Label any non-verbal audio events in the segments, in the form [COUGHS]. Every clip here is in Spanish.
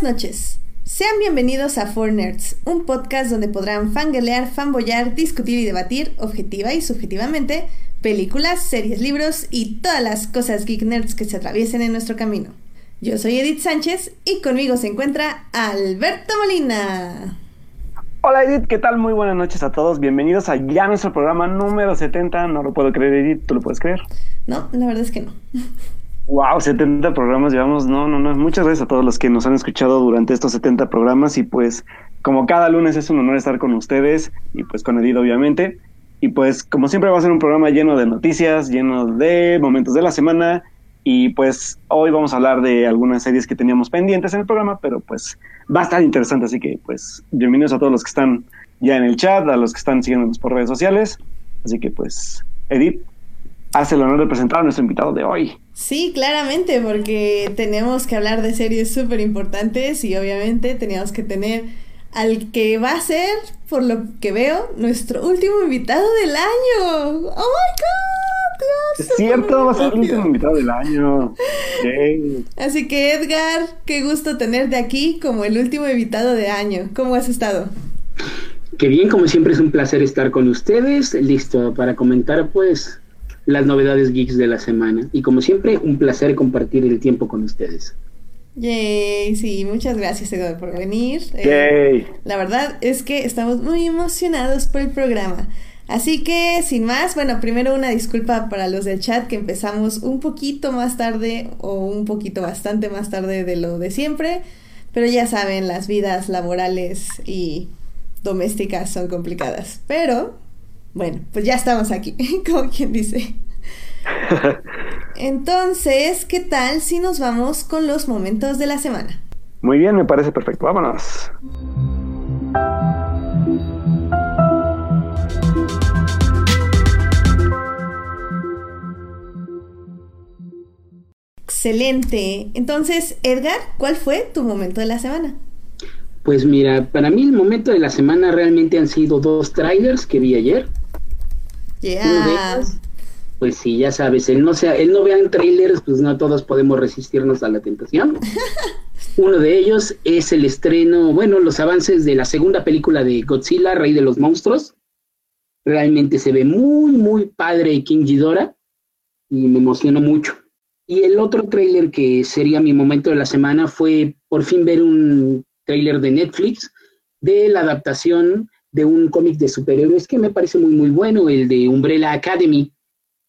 Buenas noches. Sean bienvenidos a Four Nerds, un podcast donde podrán fangelear, fanboyar, discutir y debatir, objetiva y subjetivamente, películas, series, libros y todas las cosas geek nerds que se atraviesen en nuestro camino. Yo soy Edith Sánchez y conmigo se encuentra Alberto Molina. Hola Edith, ¿qué tal? Muy buenas noches a todos. Bienvenidos a ya nuestro programa número 70. No lo puedo creer, Edith. ¿Tú lo puedes creer? No, la verdad es que no. Wow, 70 programas llevamos. No, no, no. Muchas gracias a todos los que nos han escuchado durante estos 70 programas. Y pues, como cada lunes es un honor estar con ustedes y pues con Edith, obviamente. Y pues, como siempre, va a ser un programa lleno de noticias, lleno de momentos de la semana. Y pues, hoy vamos a hablar de algunas series que teníamos pendientes en el programa, pero pues va a estar interesante. Así que, pues, bienvenidos a todos los que están ya en el chat, a los que están siguiéndonos por redes sociales. Así que, pues, Edith, hace el honor de presentar a nuestro invitado de hoy. Sí, claramente, porque tenemos que hablar de series súper importantes y obviamente teníamos que tener al que va a ser, por lo que veo, nuestro último invitado del año. ¡Oh, my God! Es cierto, va a ser el último invitado del año. [LAUGHS] Yay. Así que Edgar, qué gusto tenerte aquí como el último invitado de año. ¿Cómo has estado? Qué bien, como siempre es un placer estar con ustedes, listo para comentar pues las novedades geeks de la semana. Y como siempre, un placer compartir el tiempo con ustedes. Yay, sí, muchas gracias Edgar por venir. Eh, Yay. la verdad es que estamos muy emocionados por el programa. Así que, sin más, bueno, primero una disculpa para los del chat que empezamos un poquito más tarde o un poquito bastante más tarde de lo de siempre, pero ya saben, las vidas laborales y domésticas son complicadas. Pero, bueno, pues ya estamos aquí, [LAUGHS] como quien dice. [LAUGHS] Entonces, ¿qué tal si nos vamos con los momentos de la semana? Muy bien, me parece perfecto. Vámonos. Excelente. Entonces, Edgar, ¿cuál fue tu momento de la semana? Pues mira, para mí el momento de la semana realmente han sido dos trailers que vi ayer. Yeah. pues sí, ya sabes, el no, sea, el no vean trailers, pues no todos podemos resistirnos a la tentación. [LAUGHS] Uno de ellos es el estreno, bueno, los avances de la segunda película de Godzilla, Rey de los Monstruos. Realmente se ve muy, muy padre King Ghidorah y me emocionó mucho. Y el otro trailer que sería mi momento de la semana fue por fin ver un trailer de Netflix de la adaptación de un cómic de superhéroes que me parece muy, muy bueno, el de Umbrella Academy,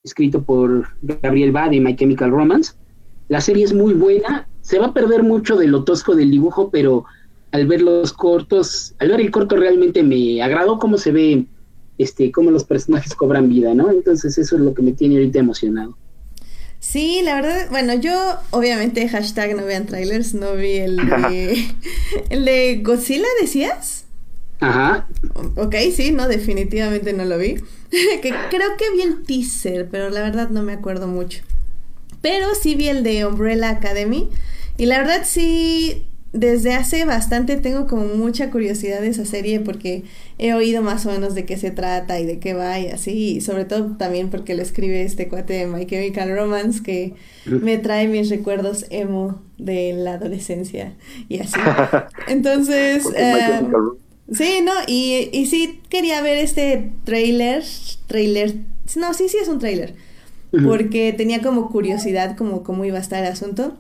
escrito por Gabriel Ba de My Chemical Romance. La serie es muy buena, se va a perder mucho de lo tosco del dibujo, pero al ver los cortos, al ver el corto realmente me agradó cómo se ve, este, cómo los personajes [LAUGHS] cobran vida, ¿no? Entonces eso es lo que me tiene ahorita emocionado. Sí, la verdad, bueno, yo obviamente hashtag no vean trailers, no vi el de, [LAUGHS] el de Godzilla, decías. Ajá, Ok, sí, no, definitivamente no lo vi. [LAUGHS] que creo que vi el teaser, pero la verdad no me acuerdo mucho. Pero sí vi el de Umbrella Academy. Y la verdad sí, desde hace bastante tengo como mucha curiosidad de esa serie porque he oído más o menos de qué se trata y de qué va y así. Y sobre todo también porque lo escribe este cuate de My Chemical Romance que me trae mis recuerdos emo de la adolescencia y así. [LAUGHS] Entonces... Sí, no, y, y sí quería ver este trailer, trailer, no, sí, sí es un trailer, porque tenía como curiosidad como cómo iba a estar el asunto.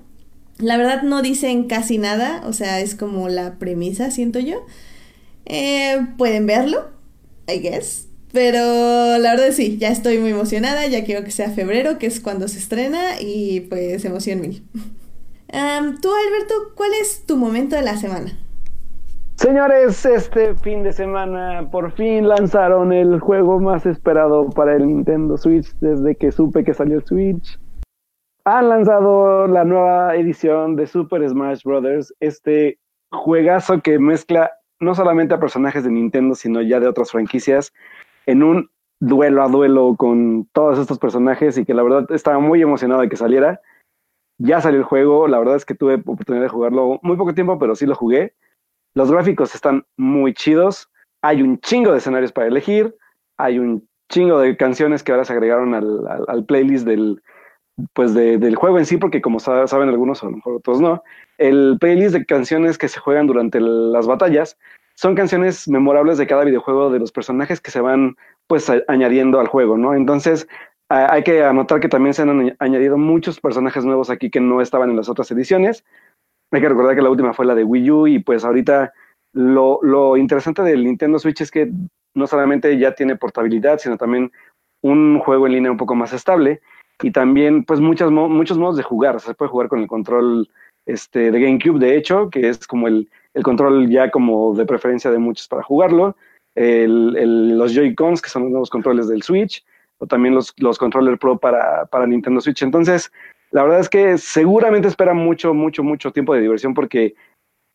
La verdad no dicen casi nada, o sea, es como la premisa, siento yo. Eh, pueden verlo, I guess. Pero la verdad sí, ya estoy muy emocionada, ya quiero que sea febrero, que es cuando se estrena, y pues emoción mil. [LAUGHS] Am, Tú, Alberto, ¿cuál es tu momento de la semana? Señores, este fin de semana por fin lanzaron el juego más esperado para el Nintendo Switch desde que supe que salió el Switch. Han lanzado la nueva edición de Super Smash Bros. Este juegazo que mezcla no solamente a personajes de Nintendo, sino ya de otras franquicias, en un duelo a duelo con todos estos personajes y que la verdad estaba muy emocionado de que saliera. Ya salió el juego, la verdad es que tuve oportunidad de jugarlo muy poco tiempo, pero sí lo jugué. Los gráficos están muy chidos. Hay un chingo de escenarios para elegir. Hay un chingo de canciones que ahora se agregaron al, al- playlist del, pues del juego en sí, porque como saben algunos, a lo mejor otros no, el playlist de canciones que se juegan durante las batallas son canciones memorables de cada videojuego de los personajes que se van pues añadiendo al juego, ¿no? Entonces hay que anotar que también se han añadido muchos personajes nuevos aquí que no estaban en las otras ediciones. Hay que recordar que la última fue la de Wii U y pues ahorita lo, lo interesante del Nintendo Switch es que no solamente ya tiene portabilidad, sino también un juego en línea un poco más estable y también pues muchas, muchos modos de jugar. se puede jugar con el control este, de GameCube, de hecho, que es como el, el control ya como de preferencia de muchos para jugarlo. El, los Joy-Cons, que son los nuevos controles del Switch, o también los, los Controller Pro para, para Nintendo Switch. Entonces, la verdad es que seguramente espera mucho, mucho, mucho tiempo de diversión porque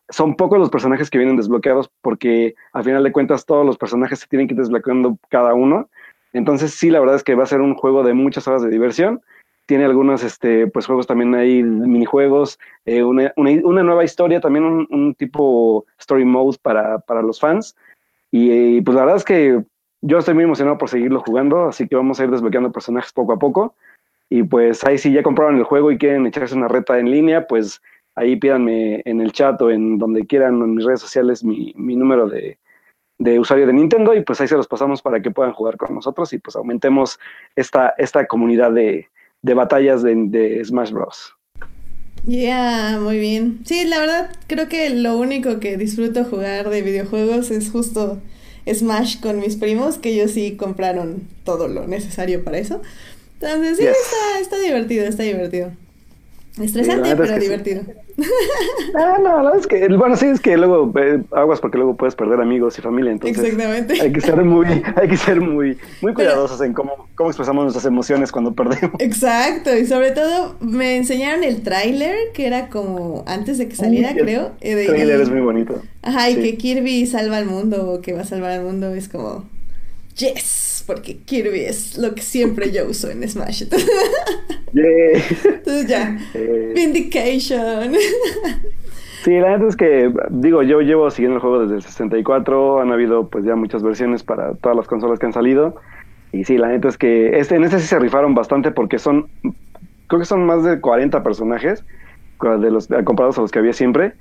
son pocos los personajes que vienen desbloqueados porque al final de cuentas todos los personajes se tienen que ir desbloqueando cada uno. Entonces sí, la verdad es que va a ser un juego de muchas horas de diversión. Tiene algunos este, pues, juegos también ahí, minijuegos, eh, una, una, nueva historia, también un, tipo story mode para, para los fans. Y, pues la verdad es que yo estoy muy emocionado por seguirlo jugando, así que vamos a ir desbloqueando personajes poco a poco. Y pues ahí si ya compraron el juego y quieren echarse una reta en línea, pues ahí pídanme en el chat o en donde quieran, en mis redes sociales, mi, mi número de, de usuario de Nintendo y pues ahí se los pasamos para que puedan jugar con nosotros y pues aumentemos esta, esta comunidad de, de batallas de, de, Smash Bros. Yeah, muy bien. Sí, la verdad creo que lo único que disfruto jugar de videojuegos es justo Smash con mis primos, que ellos sí compraron todo lo necesario para eso. Entonces sí, está, está divertido, está divertido. Estresante, pero divertido. Ah, no, la verdad es que, bueno, sí, es que luego eh, aguas porque luego puedes perder amigos y familia, entonces Exactamente. hay que ser muy, [LAUGHS] hay que ser muy, muy cuidadosos en cómo, cómo expresamos nuestras emociones cuando perdemos. Exacto, y sobre todo me enseñaron el tráiler, que era como antes de que saliera, creo. El tráiler es muy bonito. Ajá, y que Kirby salva al mundo, o que va a salvar al mundo, es como, yes porque Kirby es lo que siempre yo uso en Smash. Entonces ya, [LAUGHS] eh. Vindication. Sí, la neta es que, digo, yo llevo siguiendo el juego desde el 64, han habido pues ya muchas versiones para todas las consolas que han salido, y sí, la neta es que este, en este sí se rifaron bastante porque son, creo que son más de 40 personajes, de los, comparados a los que había siempre,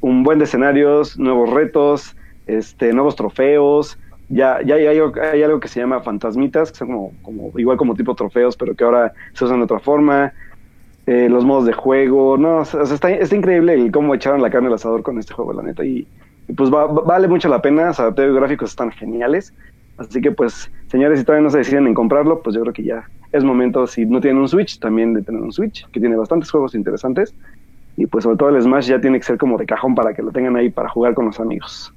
un buen de escenarios, nuevos retos, este, nuevos trofeos, ya, ya hay, algo, que se llama fantasmitas, que son como, como igual como tipo trofeos, pero que ahora se usan de otra forma. Eh, los modos de juego, no, o sea, está, increíble el cómo echaron la carne al asador con este juego, la neta. Y, pues vale mucho la pena, o los gráficos están geniales. Así que pues, señores, si todavía no se deciden en comprarlo, pues yo creo que ya es momento, si no tienen un Switch, también de tener un Switch, que tiene bastantes juegos interesantes. Y pues sobre todo el Smash ya tiene que ser como de cajón para que lo tengan ahí para jugar con los amigos.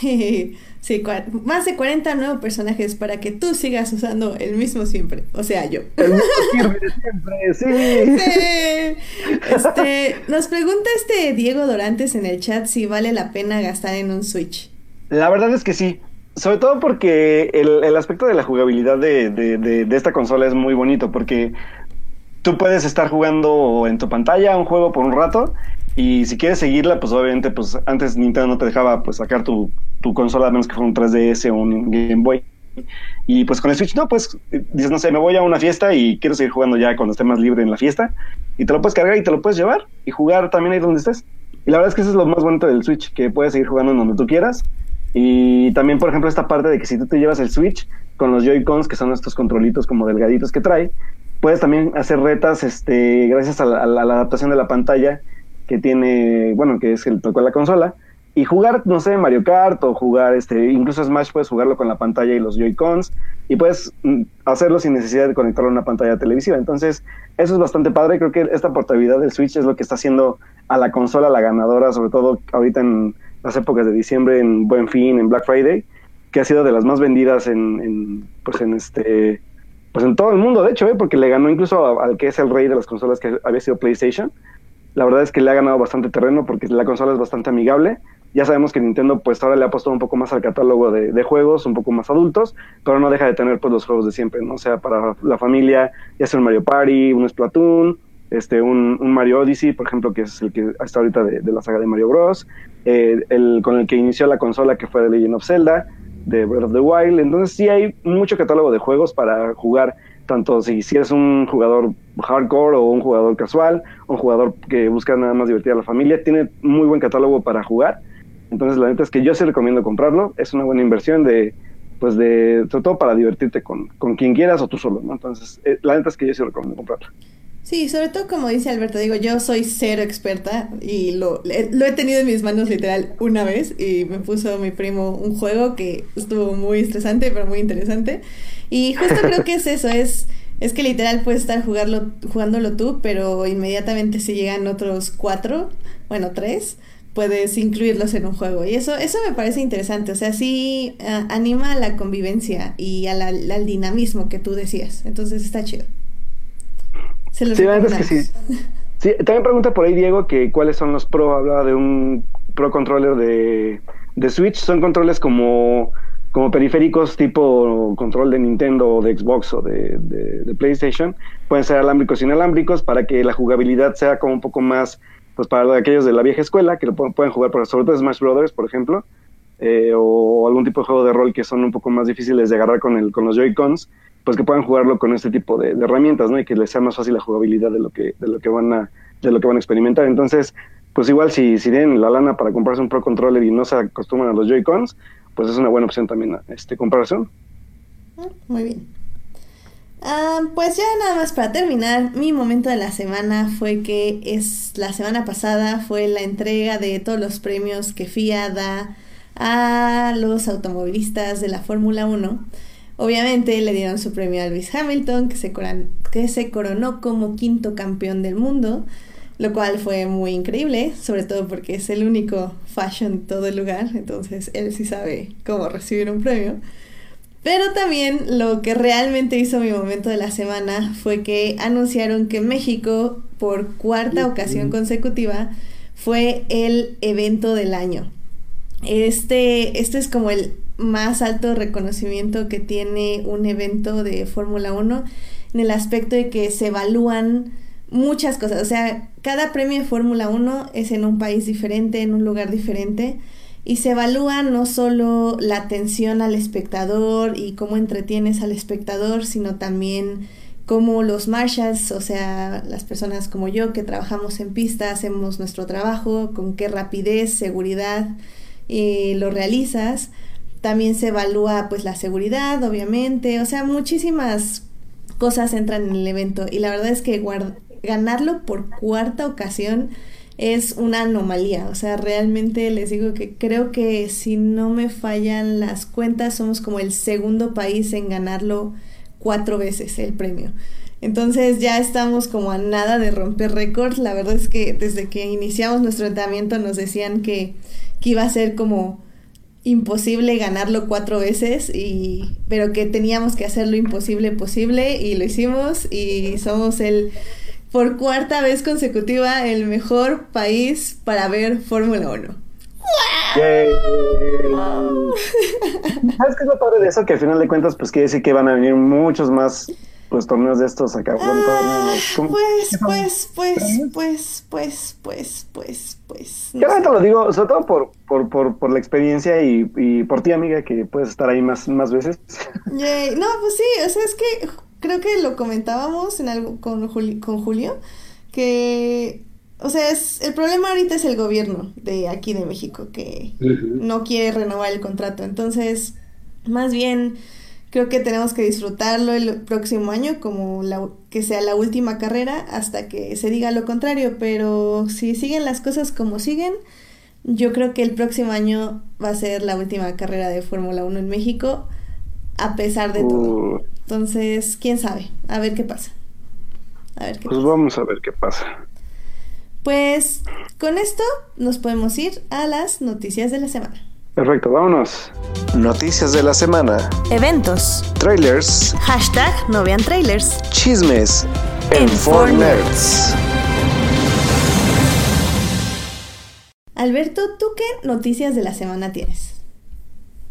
[LAUGHS] Sí, más de 40 nuevos personajes para que tú sigas usando el mismo siempre. O sea, yo. El mismo [LAUGHS] siempre, sí. sí. Este, nos pregunta este Diego Dorantes en el chat si vale la pena gastar en un Switch. La verdad es que sí. Sobre todo porque el, el aspecto de la jugabilidad de, de, de, esta consola es muy bonito. Porque tú puedes estar jugando en tu pantalla un juego por un rato y si quieres seguirla, pues obviamente, pues antes Nintendo no te dejaba pues sacar tu, tu consola a menos que fuera un 3DS o un Game Boy. Y pues con el Switch, no, pues dices, no sé, me voy a una fiesta y quiero seguir jugando ya cuando esté más libre en la fiesta. Y te lo puedes cargar y te lo puedes llevar y jugar también ahí donde estés. Y la verdad es que eso es lo más bonito del Switch, que puedes seguir jugando en donde tú quieras. Y también, por ejemplo, esta parte de que si tú te llevas el Switch con los Joy-Cons, que son estos controlitos como delgaditos que trae, puedes también hacer retas este, gracias a la, a la adaptación de la pantalla que tiene, bueno, que es el tocó la consola, y jugar, no sé, Mario Kart o jugar, este, incluso Smash puedes jugarlo con la pantalla y los Joy-Cons, y puedes mm, hacerlo sin necesidad de conectarlo a una pantalla televisiva. Entonces, eso es bastante padre. Creo que esta portabilidad del Switch es lo que está haciendo a la consola la ganadora, sobre todo ahorita en las épocas de diciembre, en Buen Fin, en Black Friday, que ha sido de las más vendidas en, en pues en este pues en todo el mundo, de hecho, ¿eh? porque le ganó incluso al que es el rey de las consolas que había sido PlayStation la verdad es que le ha ganado bastante terreno porque la consola es bastante amigable. Ya sabemos que Nintendo pues ahora le ha puesto un poco más al catálogo de, juegos, un poco más adultos, pero no deja de tener pues los juegos de siempre, ¿no? Sea, para la familia, ya sea un Mario Party, un Splatoon, este, un, Mario Odyssey, por ejemplo, que es el que está ahorita de, la saga de Mario Bros, eh, el con el que inició la consola que fue de Legend of Zelda, de Breath of the Wild. Entonces sí hay mucho catálogo de juegos para jugar tanto si, si eres un jugador hardcore o un jugador casual, un jugador que busca nada más divertir a la familia, tiene muy buen catálogo para jugar. Entonces la neta es que yo sí recomiendo comprarlo, es una buena inversión de, pues de, sobre todo para divertirte con, con quien quieras o tú solo, ¿no? Entonces eh, la neta es que yo sí recomiendo comprarlo. Sí, sobre todo como dice Alberto, digo, yo soy cero experta y lo, lo he tenido en mis manos literal una vez y me puso mi primo un juego que estuvo muy estresante pero muy interesante. Y justo creo que es eso, es, es que literal puedes estar jugarlo, jugándolo tú, pero inmediatamente si llegan otros cuatro, bueno, tres, puedes incluirlos en un juego. Y eso, eso me parece interesante. O sea, sí anima a la convivencia y al dinamismo que tú decías. Entonces está chido. Se sí, es que sí. sí. También pregunta por ahí Diego que cuáles son los pro. Hablaba de un pro controller de, de Switch. Son controles como, como periféricos tipo control de Nintendo o de Xbox o de, de, de PlayStation. Pueden ser alámbricos e inalámbricos para que la jugabilidad sea como un poco más pues para aquellos de la vieja escuela que lo pueden jugar, por, sobre todo Smash Brothers, por ejemplo, eh, o algún tipo de juego de rol que son un poco más difíciles de agarrar con, el, con los Joy-Cons, pues que puedan jugarlo con este tipo de, herramientas, ¿no? Y que les sea más fácil la jugabilidad de lo que, de lo que van a, de lo que van a experimentar. Entonces, pues igual si, si tienen la lana para comprarse un Pro Controller y no se acostumbran a los Joy-Cons, pues es una buena opción también este, comprarse. Ah, muy bien. Uh, pues ya nada más para terminar, mi momento de la semana fue que es la semana pasada fue la entrega de todos los premios que FIA da a los automovilistas de la Fórmula 1. Obviamente le dieron su premio a Lewis Hamilton, que se, que se coronó como quinto campeón del mundo, lo cual fue muy increíble, sobre todo porque es el único fashion en todo el lugar, entonces él sí sabe cómo recibir un premio. Pero también lo que realmente hizo mi momento de la semana fue que anunciaron que México, por cuarta ocasión consecutiva, fue el evento del año. Este, este es como el más alto reconocimiento que tiene un evento de Fórmula 1 en el aspecto de que se evalúan muchas cosas. O sea, cada premio de Fórmula 1 es en un país diferente, en un lugar diferente y se evalúa no solo la atención al espectador y cómo entretienes al espectador, sino también cómo los marshals, o sea, las personas como yo que trabajamos en pista, hacemos nuestro trabajo, con qué rapidez, seguridad eh, lo realizas. También se evalúa pues la seguridad, obviamente, o sea, muchísimas cosas entran en el evento y la verdad es que ganarlo por cuarta ocasión es una anomalía. O sea, realmente les digo que creo que si no me fallan las cuentas, somos como el segundo país en ganarlo cuatro veces el premio. Entonces ya estamos como a nada de romper récords. La verdad es que desde que iniciamos nuestro entrenamiento nos decían que, que iba a ser como imposible ganarlo cuatro veces y pero que teníamos que hacer lo imposible posible y lo hicimos y somos el por cuarta vez consecutiva el mejor país para ver Fórmula 1. ¿Sabes qué es lo padre de eso? Que al final de cuentas, pues quiere decir que van a venir muchos más pues torneos de estos acá. Ah, pues, pues, pues, pues, pues, pues, pues, pues. Yo te lo digo, sobre todo por, por, por, por la experiencia y, y, por ti, amiga, que puedes estar ahí más, más veces. [LAUGHS] Yay. No, pues sí, o sea, es que creo que lo comentábamos en algo con, con Julio, que, o sea, es, el problema ahorita es el gobierno de aquí de México, que no quiere renovar el contrato. Entonces, más bien, creo que tenemos que disfrutarlo el próximo año como la, que sea la última carrera hasta que se diga lo contrario, pero si siguen las cosas como siguen, yo creo que el próximo año va a ser la última carrera de Fórmula 1 en México, a pesar de todo. Uh. Entonces, quién sabe, a ver qué pasa. A ver qué pues vamos a ver qué pasa. Pues con esto nos podemos ir a las noticias de la semana. Perfecto, vámonos. Noticias de la semana. Eventos. Trailers. Hashtag no vean trailers. Chismes. En, en Nerds. Alberto, ¿tú qué noticias de la semana tienes?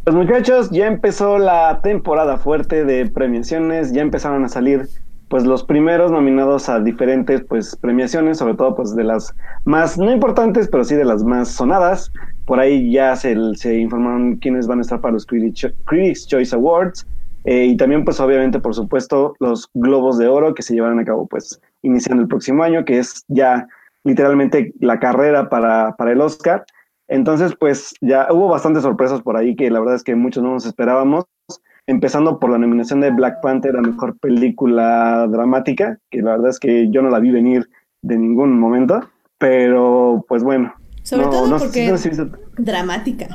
Pues muchachos, ya empezó la temporada fuerte de premiaciones, ya empezaron a salir pues los primeros nominados a diferentes pues premiaciones, sobre todo pues de las más no importantes, pero sí de las más sonadas. Por ahí ya se, se informaron quiénes van a estar para los Critics, Choice Awards. Eh, y también, pues obviamente, por supuesto, los Globos de Oro que se llevarán a cabo, pues, iniciando el próximo año, que es ya literalmente la carrera para, para el Oscar. Entonces, pues ya hubo bastantes sorpresas por ahí que la verdad es que muchos no nos esperábamos, empezando por la nominación de Black Panther a Mejor Película Dramática, que la verdad es que yo no la vi venir de ningún momento, pero pues bueno. Sobre no- todo no porque sé dramática.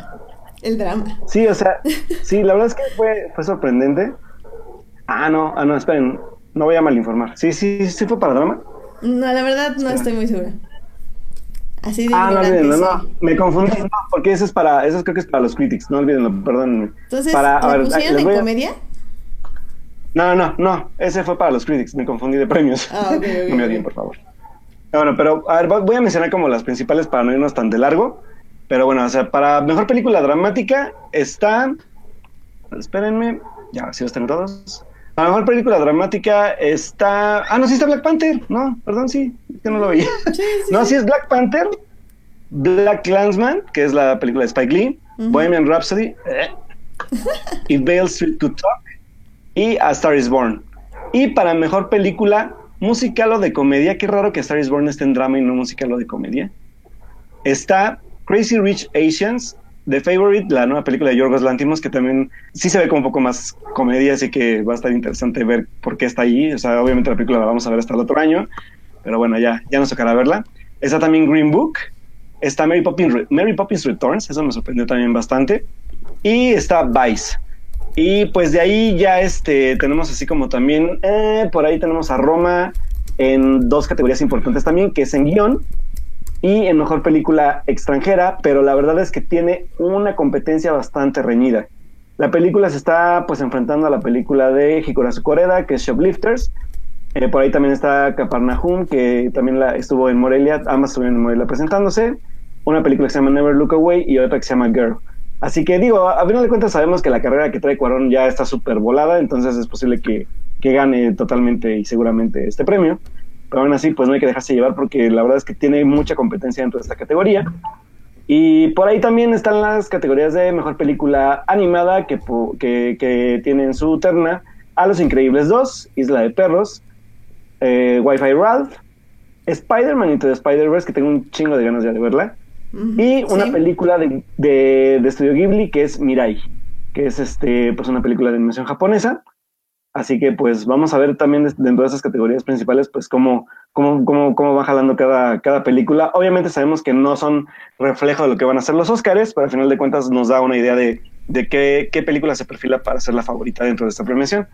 El drama. Sí, o sea, [LAUGHS] sí, la verdad es que fue, fue sorprendente. Ah, no, ah, no, esperen, no voy a malinformar. Sí, sí, sí fue para drama. No, la verdad no estoy muy segura. Así de Ah, no olvídenlo, no, me confundí, no, porque eso es para, eso creo que es para los critics, no olvídenlo, perdónenme. Entonces, para, a ¿la ver, pusieron en a- comedia? No, no, no, ese fue para los critics, me confundí de premios. Ah, ok, ok, [LAUGHS] no me odien, por favor. No, Bueno, pero a ver, voy a mencionar como las principales para no irnos tan de largo. Pero bueno, o sea, para mejor película dramática está. Espérenme, ya, si los tengo todos. Para mejor película dramática está. Ah, no, sí está Black Panther. No, perdón, sí, que no lo veía. Sí, sí. [LAUGHS] No, sí. es Black Panther, Black Clansman, que es la película de Spike Lee. Bohemian Rhapsody, eh, [LAUGHS] y Bale Street Could Talk, y A Star is Born. Y para mejor película musical o de comedia, qué raro que A Star is Born esté en drama y no musical o de comedia, está Crazy Rich Asians, The Favorite, la nueva película de Yorgos Lantimos, que también sí se ve como un poco más comedia, así que va a estar interesante ver por qué está allí. O sea, obviamente la película la vamos a ver hasta el otro año, pero bueno, ya, ya nos tocará verla. Está también Green Book, está Mary Poppins, Mary Poppins Returns, eso me sorprendió también bastante, y está Vice. Y pues de ahí ya este, tenemos así como también, eh, por ahí tenemos a Roma en dos categorías importantes también, que es en guion y en mejor película extranjera, pero la verdad es que tiene una competencia bastante reñida. La película se está pues enfrentando a la película de Hikurasu Koreda, que es Shoplifters. Eh, por ahí también está Capernaum, que también la, estuvo en Morelia, ambas estuvieron en Morelia presentándose. Una película que se llama Never Look Away y otra que se llama Girl. Así que digo, a, a final de cuentas sabemos que la carrera que trae Cuarón ya está súper volada, entonces es posible que, que gane totalmente y seguramente este premio. Pero aún así, pues no hay que dejarse llevar porque la verdad es que tiene mucha competencia dentro de esta categoría. Y por ahí también están las categorías de mejor película animada que, que, que tienen su terna a Los Increíbles 2, Isla de Perros, eh, Wi-Fi Ralph, Spider-Man Into the Spider-Verse, que tengo un chingo de ganas ya de verla, y una sí. película de, de, de Studio Ghibli que es Mirai, que es este, pues una película de animación japonesa. Así que pues vamos a ver también dentro de esas categorías principales pues cómo, cómo, cómo, cómo va jalando cada, cada película. Obviamente sabemos que no son reflejo de lo que van a ser los Oscars, pero al final de cuentas nos da una idea de, de qué, qué película se perfila para ser la favorita dentro de esta premiación.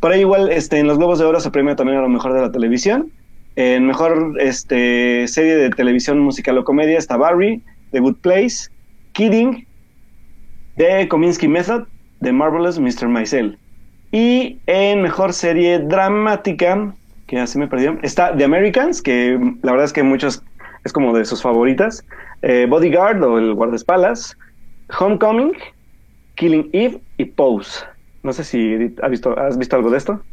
Por ahí igual este, en los Globos de Oro se premia también a lo mejor de la televisión. En mejor este, serie de televisión musical o comedia está Barry, The Good Place, Kidding, The Kominsky Method, The Marvelous Mr. Maisel. Y en mejor serie dramática, que así me perdió, está The Americans, que la verdad es que muchos es como de sus favoritas. eh, Bodyguard o El Guardaespaldas, Homecoming, Killing Eve y Pose. No sé si ¿has visto, has visto algo de esto. [LAUGHS]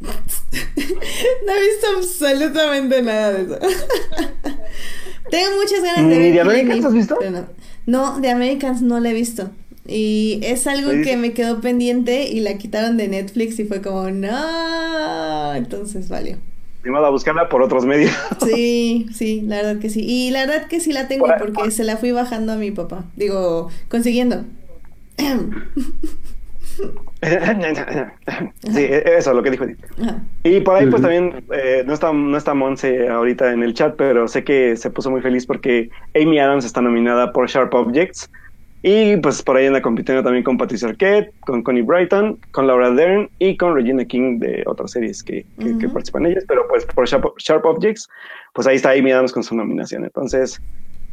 No he visto absolutamente nada de eso. [LAUGHS] Tengo muchas ganas de ¿Ni ver. de Killing Americans has visto? No. no, de Americans no la he visto. Y es algo que me quedó pendiente y la quitaron de Netflix y fue como, no. Entonces valió. Ni a buscarla por otros medios. [LAUGHS] Sí, sí, la verdad que sí. Y la verdad que sí la tengo Por ahí- porque se la fui bajando a mi papá. Digo, consiguiendo. [COUGHS] sí, eso, lo que dijo. Ajá. Y por ahí, pues también, eh, no, está, no está Monse ahorita en el chat, pero sé que se puso muy feliz porque Amy Adams está nominada por Sharp Objects. Y pues por ahí anda compitiendo también con Patricia Arquette, con Connie Brighton, con Laura Dern y con Regina King de otras series que, que, que Ujú. participan ellas. Pero pues por Sharp, Sharp Objects, pues ahí está Amy Adams con su nominación. Entonces,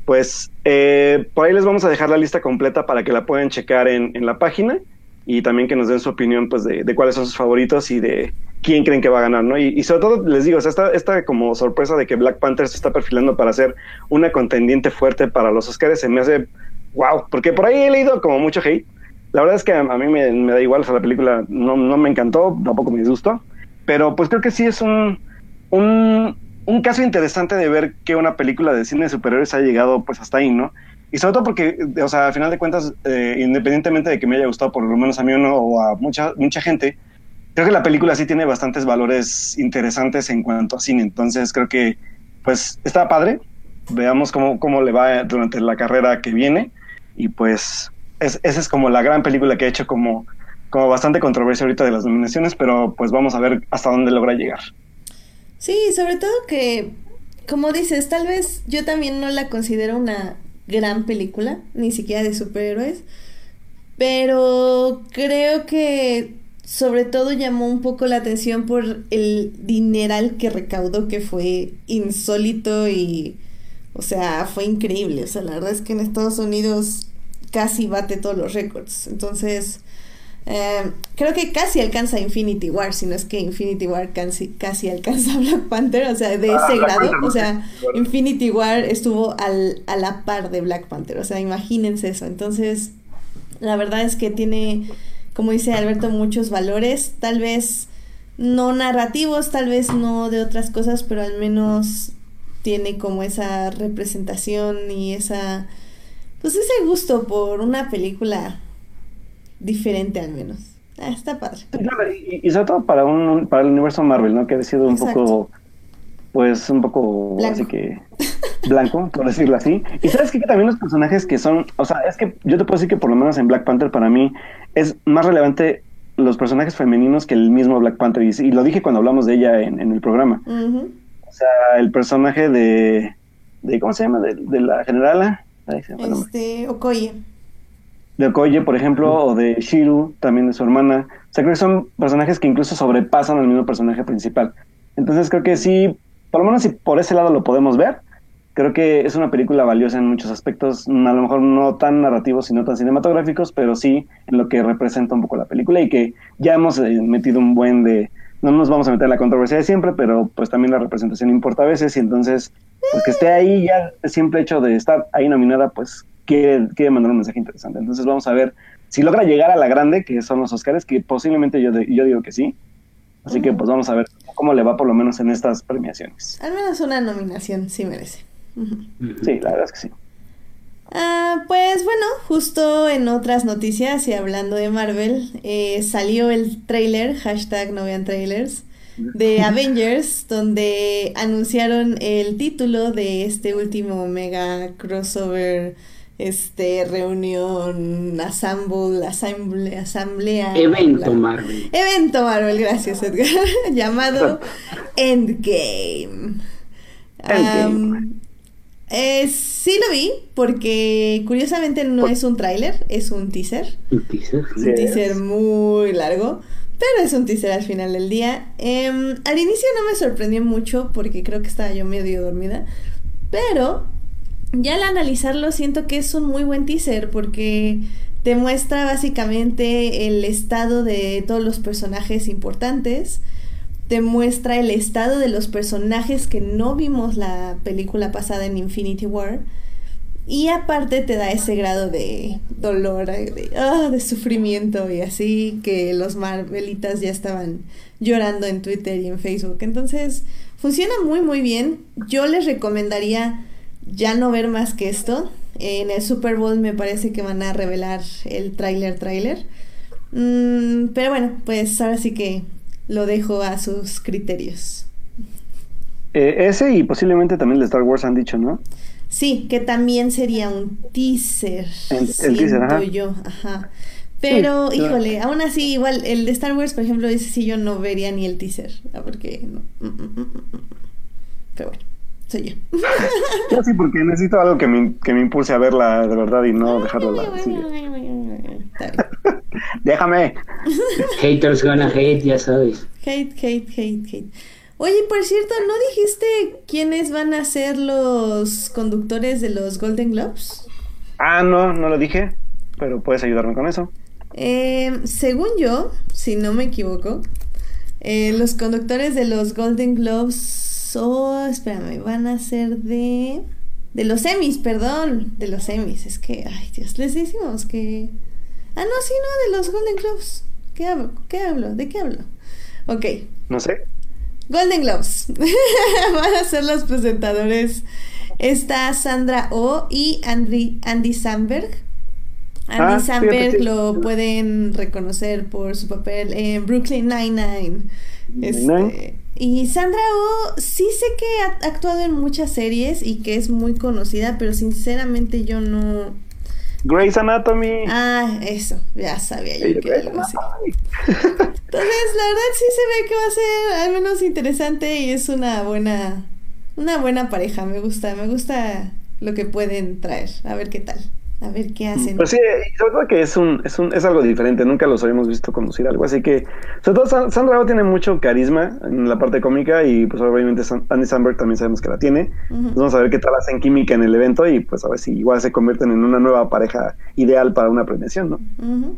pues eh, por ahí les vamos a dejar la lista completa para que la puedan checar en, en la página y también que nos den su opinión pues de, de cuáles son sus favoritos y de quién creen que va a ganar, ¿no? Y, y sobre todo les digo, o sea, esta, esta como sorpresa de que Black Panther se está perfilando para ser una contendiente fuerte para los Oscars se me hace wow, porque por ahí he leído como mucho hate. La verdad es que a, mí me, me da igual, o sea, la película no, no me encantó, tampoco me disgustó, pero pues creo que sí es un, un, un caso interesante de ver que una película de cine de superhéroes ha llegado pues hasta ahí, ¿no? Y sobre todo porque, o sea, al final de cuentas, eh, independientemente de que me haya gustado por lo menos a mí o a mucha, mucha gente, creo que la película sí tiene bastantes valores interesantes en cuanto a cine, entonces creo que pues está padre, veamos cómo, cómo le va durante la carrera que viene y pues es, esa es como la gran película que ha hecho como, como bastante controversia ahorita de las nominaciones, pero pues vamos a ver hasta dónde logra llegar. Sí, sobre todo que, como dices, tal vez yo también no la considero una gran película, ni siquiera de superhéroes, pero creo que sobre todo llamó un poco la atención por el dineral que recaudó, que fue insólito y, o sea, fue increíble. O sea, la verdad es que en Estados Unidos casi bate todos los récords. Entonces, eh, creo que casi alcanza Infinity War, si no es que Infinity War casi, casi alcanza [LAUGHS] Black Panther, o sea, de Ah, ese Black grado. Panther, O sea. Infinity War estuvo al, a la par de Black Panther, o sea, imagínense eso. Entonces, la verdad es que tiene, como dice Alberto, muchos valores, tal vez no narrativos, tal vez no de otras cosas, pero al menos tiene como esa representación y esa, pues ese gusto por una película diferente al menos. Ah, está padre. Y, y sobre todo para un para el universo Marvel, ¿no? Que ha sido un Exacto. poco, pues un poco Blanco. así que blanco, por decirlo así. Y sabes que también los personajes que son, o sea, es que yo te puedo decir que por lo menos en Black Panther para mí es más relevante los personajes femeninos que el mismo Black Panther. Y, y lo dije cuando hablamos de ella en, en el programa. O sea, el personaje de, de ¿cómo se llama? De, de la generala. Este, Okoye. de Okoye, por ejemplo, o de Shiru, también de su hermana. O sea, creo que son personajes que incluso sobrepasan al mismo personaje principal. Entonces creo que sí, por lo menos si por ese lado lo podemos ver, creo que es una película valiosa en muchos aspectos, mm, a lo mejor no tan narrativos y no tan cinematográficos, pero sí en lo que representa un poco la película y que ya hemos eh, metido un buen de... No nos vamos a meter en la controversia de siempre, pero pues también la representación importa a veces y entonces, pues que esté ahí ya el simple hecho de estar ahí nominada, pues quiere, quiere mandar un mensaje interesante. Entonces vamos a ver si logra llegar a la grande, que son los Oscars, que posiblemente yo, de- yo digo que sí. Así que pues vamos a ver cómo le va por lo menos en estas premiaciones. Al menos una nominación sí merece. Sí, la verdad es que sí. Ah, pues bueno, justo en otras noticias y hablando de Marvel, eh, salió el trailer, hashtag no vean trailers, de [LAUGHS] Avengers, donde anunciaron el título de este último mega crossover, este reunión, assemble, asamble- asamblea. Evento bla- Marvel. Evento Marvel, gracias Edgar, [LAUGHS] llamado [LAUGHS] Endgame. Endgame. Am, eh, sí lo vi, porque curiosamente no es un tráiler, es un teaser. Un teaser. Un teaser muy largo, pero es un teaser al final del día. Em, al inicio no me sorprendió mucho porque creo que estaba yo medio dormida, pero ya al analizarlo siento que es un muy buen teaser porque te muestra básicamente el estado de todos los personajes importantes, te muestra el estado de los personajes que no vimos la película pasada en Infinity War. Y aparte te da ese grado de dolor, eh, de, ah, de sufrimiento y así que los Marvelitas ya estaban llorando en Twitter y en Facebook. Entonces funciona muy muy bien. Yo les recomendaría ya no ver más que esto. En el Super Bowl me parece que van a revelar el tráiler tráiler. Mm, pero bueno, pues ahora sí que lo dejo a sus criterios. Eh, ese y posiblemente también el de Star Wars han dicho, ¿no? Sí, que también sería un teaser. El- el siento teaser, ajá. yo, ajá. Pero, Sí, claro. híjole, aún así, igual, el de Star Wars, por ejemplo, ese sí yo no vería ni el teaser. ah, Porque no. mm, mm, mm. Pero bueno, soy yo. Yo sí, porque necesito algo que me, que me impulse a verla de verdad y no dejarla a la- sí. Déjame. Haters gonna hate, ya sabes. Hate, hate, hate, hate. Oye, por cierto, ¿no dijiste quiénes van a ser los conductores de los Golden Globes? Ah, no, no lo dije, pero puedes ayudarme con eso. Eh, según yo, si no me equivoco, eh, los conductores de los Golden Globes, oh, espérame, van a ser de... De los Emmys, perdón, de los Emmys. Es que, ay Dios, les decimos que... Ah, no, sí, no, de los Golden Globes. ¿Qué hablo? ¿Qué hablo? ¿De qué hablo? Ok, No sé. Golden Globes. [LAUGHS] Van a ser los presentadores. Está Sandra Oh y Andy, Andy Samberg. Andy Ah, Samberg sí. lo pueden reconocer por su papel en Brooklyn Nine-Nine. Este, y Sandra Oh, sí sé que ha actuado en muchas series y que es muy conocida, pero sinceramente yo no... Grey's Anatomy. Ah, eso, ya sabía yo que era algo así. Entonces, la verdad sí se ve que va a ser al menos interesante y es una buena, una buena pareja. Me gusta, me gusta lo que pueden traer. A ver qué tal, a ver qué hacen. Pues sí, sobre todo que es un, es un, es algo diferente, nunca los habíamos visto conducir algo, así que, sobre todo San- Sandra Oh tiene mucho carisma en la parte cómica y pues obviamente San- Andy Samberg también sabemos que la tiene. Pues vamos a ver qué tal hacen química en el evento y pues a ver si igual se convierten en una nueva pareja ideal para una premiación, ¿no? Ujú.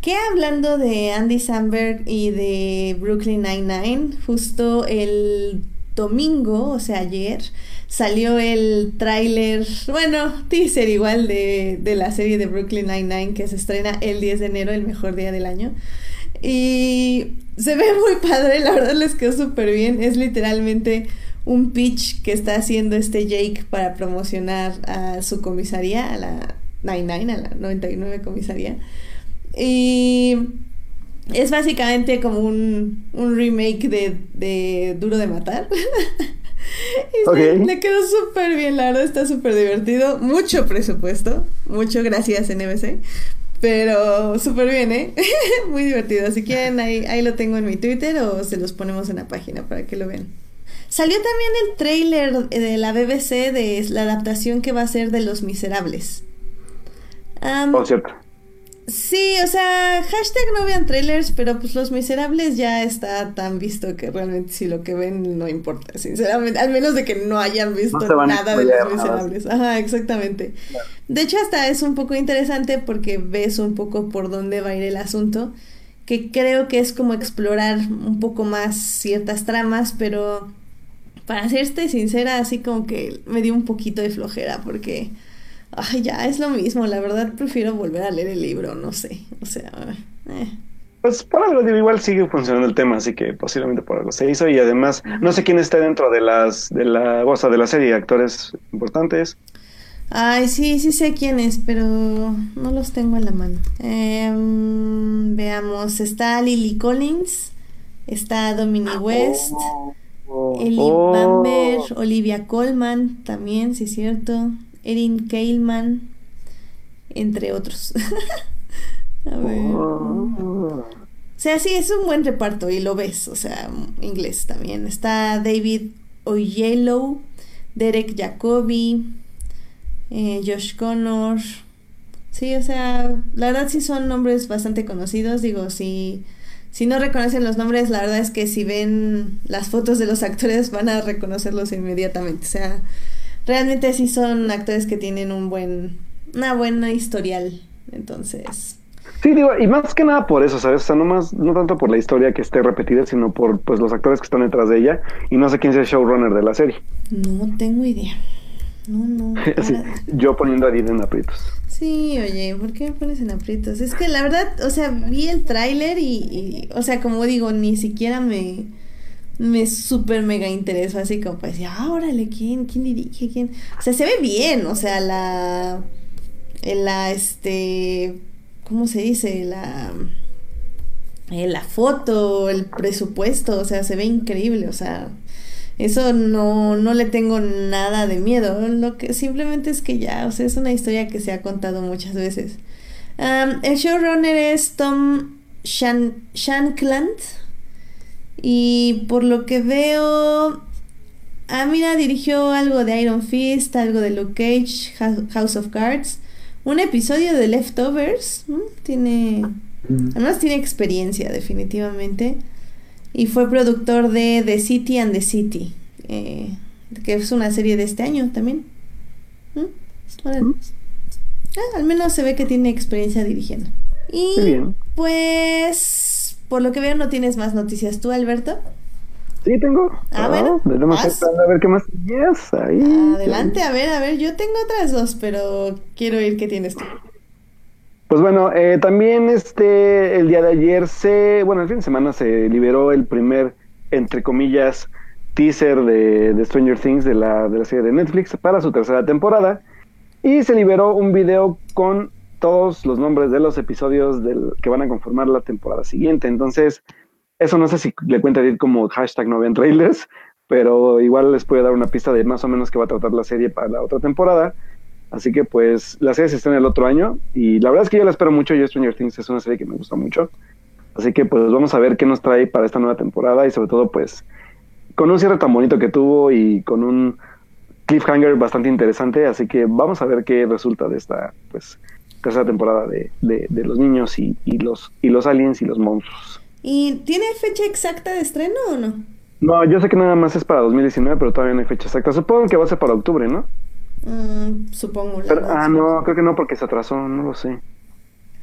Que hablando de Andy Samberg y de Brooklyn Nine-Nine, justo el domingo, o sea, ayer, salió el tráiler, bueno, teaser igual de, de la serie de Brooklyn Nine-Nine que se estrena el 10 de enero, el mejor día del año. Y se ve muy padre, la verdad les quedó súper bien. Es literalmente un pitch que está haciendo este Jake para promocionar a su comisaría, a la 99, a la 99 comisaría. Y es básicamente como un, un remake de, de Duro de Matar. [LAUGHS] Le quedó súper bien, la verdad está súper divertido. Mucho presupuesto, mucho gracias NBC. Pero súper bien, ¿eh? [LAUGHS] Muy divertido. Si quieren, ahí, ahí lo tengo en mi Twitter o se los ponemos en la página para que lo vean. Salió también el trailer de la BBC de la adaptación que va a ser de Los Miserables. Am, Por cierto. Sí, o sea, hashtag no vean trailers, pero pues Los Miserables ya está tan visto que realmente si lo que ven no importa, sinceramente, al menos de que no hayan visto No nada de Los nada. Miserables. Ajá, exactamente. De hecho, hasta es un poco interesante porque ves un poco por dónde va a ir el asunto, que creo que es como explorar un poco más ciertas tramas, pero para serte sincera, así como que me dio un poquito de flojera porque... Ay, ya es lo mismo, la verdad prefiero volver a leer el libro, no sé, o sea, eh. Pues por algo digo, igual sigue funcionando el tema, así que posiblemente por algo se hizo y además no sé quién está dentro de las de la o sea, de la serie, actores importantes. Ay, sí, sí sé quién es, pero no los tengo en la mano. Em, veamos, está Lily Collins, está Dominic West, Ellie Oh. Bamber, Olivia Colman, también, sí es cierto, Erin Kailman, entre otros. [LAUGHS] a ver. Oh. O sea, sí, es un buen reparto y lo ves, o sea, inglés también. Está David Oyelowo, Derek Jacobi, eh, Josh Connor. Sí, o sea, la verdad sí son nombres bastante conocidos. Digo, si, si no reconocen los nombres, la verdad es que si ven las fotos de los actores van a reconocerlos inmediatamente. O sea, realmente sí son actores que tienen un buen, una buena historial. Entonces, Sí, digo, y más que nada por eso, ¿sabes? O sea, no más, no tanto por la historia que esté repetida, sino por pues los actores que están detrás de ella, y no sé quién sea el showrunner de la serie. no tengo idea. No, no. [LAUGHS] Yo poniendo a Dean en aprietos. Sí, oye, ¿por qué me pones en aprietos? Es que la verdad, o sea, vi el tráiler y, y, o sea, como digo, ni siquiera me, me súper mega interesó, así como pues, ah, órale, ¿quién, quién dirige, quién? O sea, se ve bien, o sea, la, la, este, ¿cómo se dice? La, eh, la foto, el presupuesto, o sea, se ve increíble, o sea, eso no, no le tengo nada de miedo. Lo que simplemente es que ya, o sea, es una historia que se ha contado muchas veces. El showrunner es Tom Shan Shankland. Y por lo que veo. Ah, mira, dirigió algo de Iron Fist, algo de Luke Cage, House of Cards. Un episodio de Leftovers. Tiene. Además, tiene experiencia, definitivamente. Y fue productor de The City and the City, eh, que es una serie de este año también. ¿Mm? Ah, al menos se ve que tiene experiencia dirigiendo. Y Muy bien. pues, por lo que veo, no tienes más noticias tú, Alberto. Sí, tengo. Ah, bueno. Tenemos que Vas. esperar a ver qué más tienes ahí. Adelante, a ver, a ver, yo tengo otras dos, pero quiero oír qué tienes tú. Pues bueno, eh, también este el día de ayer se, bueno, el fin de semana se liberó el primer, entre comillas, teaser de, de Stranger Things de la, de la serie de Netflix para su tercera temporada y se liberó un video con todos los nombres de los episodios del, que van a conformar la temporada siguiente. Entonces, eso no sé si le cuenta ir como hashtag no vean trailers, pero igual les puede dar una pista de más o menos que va a tratar la serie para la otra temporada. Así que pues la serie se está en el otro año y la verdad es que yo la espero mucho. Yo Stranger Things es una serie que me gusta mucho. Así que pues vamos a ver qué nos trae para esta nueva temporada y sobre todo pues con un cierre tan bonito que tuvo y con un cliffhanger bastante interesante. Así que vamos a ver qué resulta de esta pues tercera temporada de, de, de los niños y, y, los, y los aliens y los monstruos. ¿Y tiene fecha exacta de estreno o no? No, yo sé que nada más es para 2019, pero todavía no hay fecha exacta. Supongo que va a ser para octubre, ¿no? Mm, supongo. Pero- ah, no, creo que no porque se atrasó, no lo sé.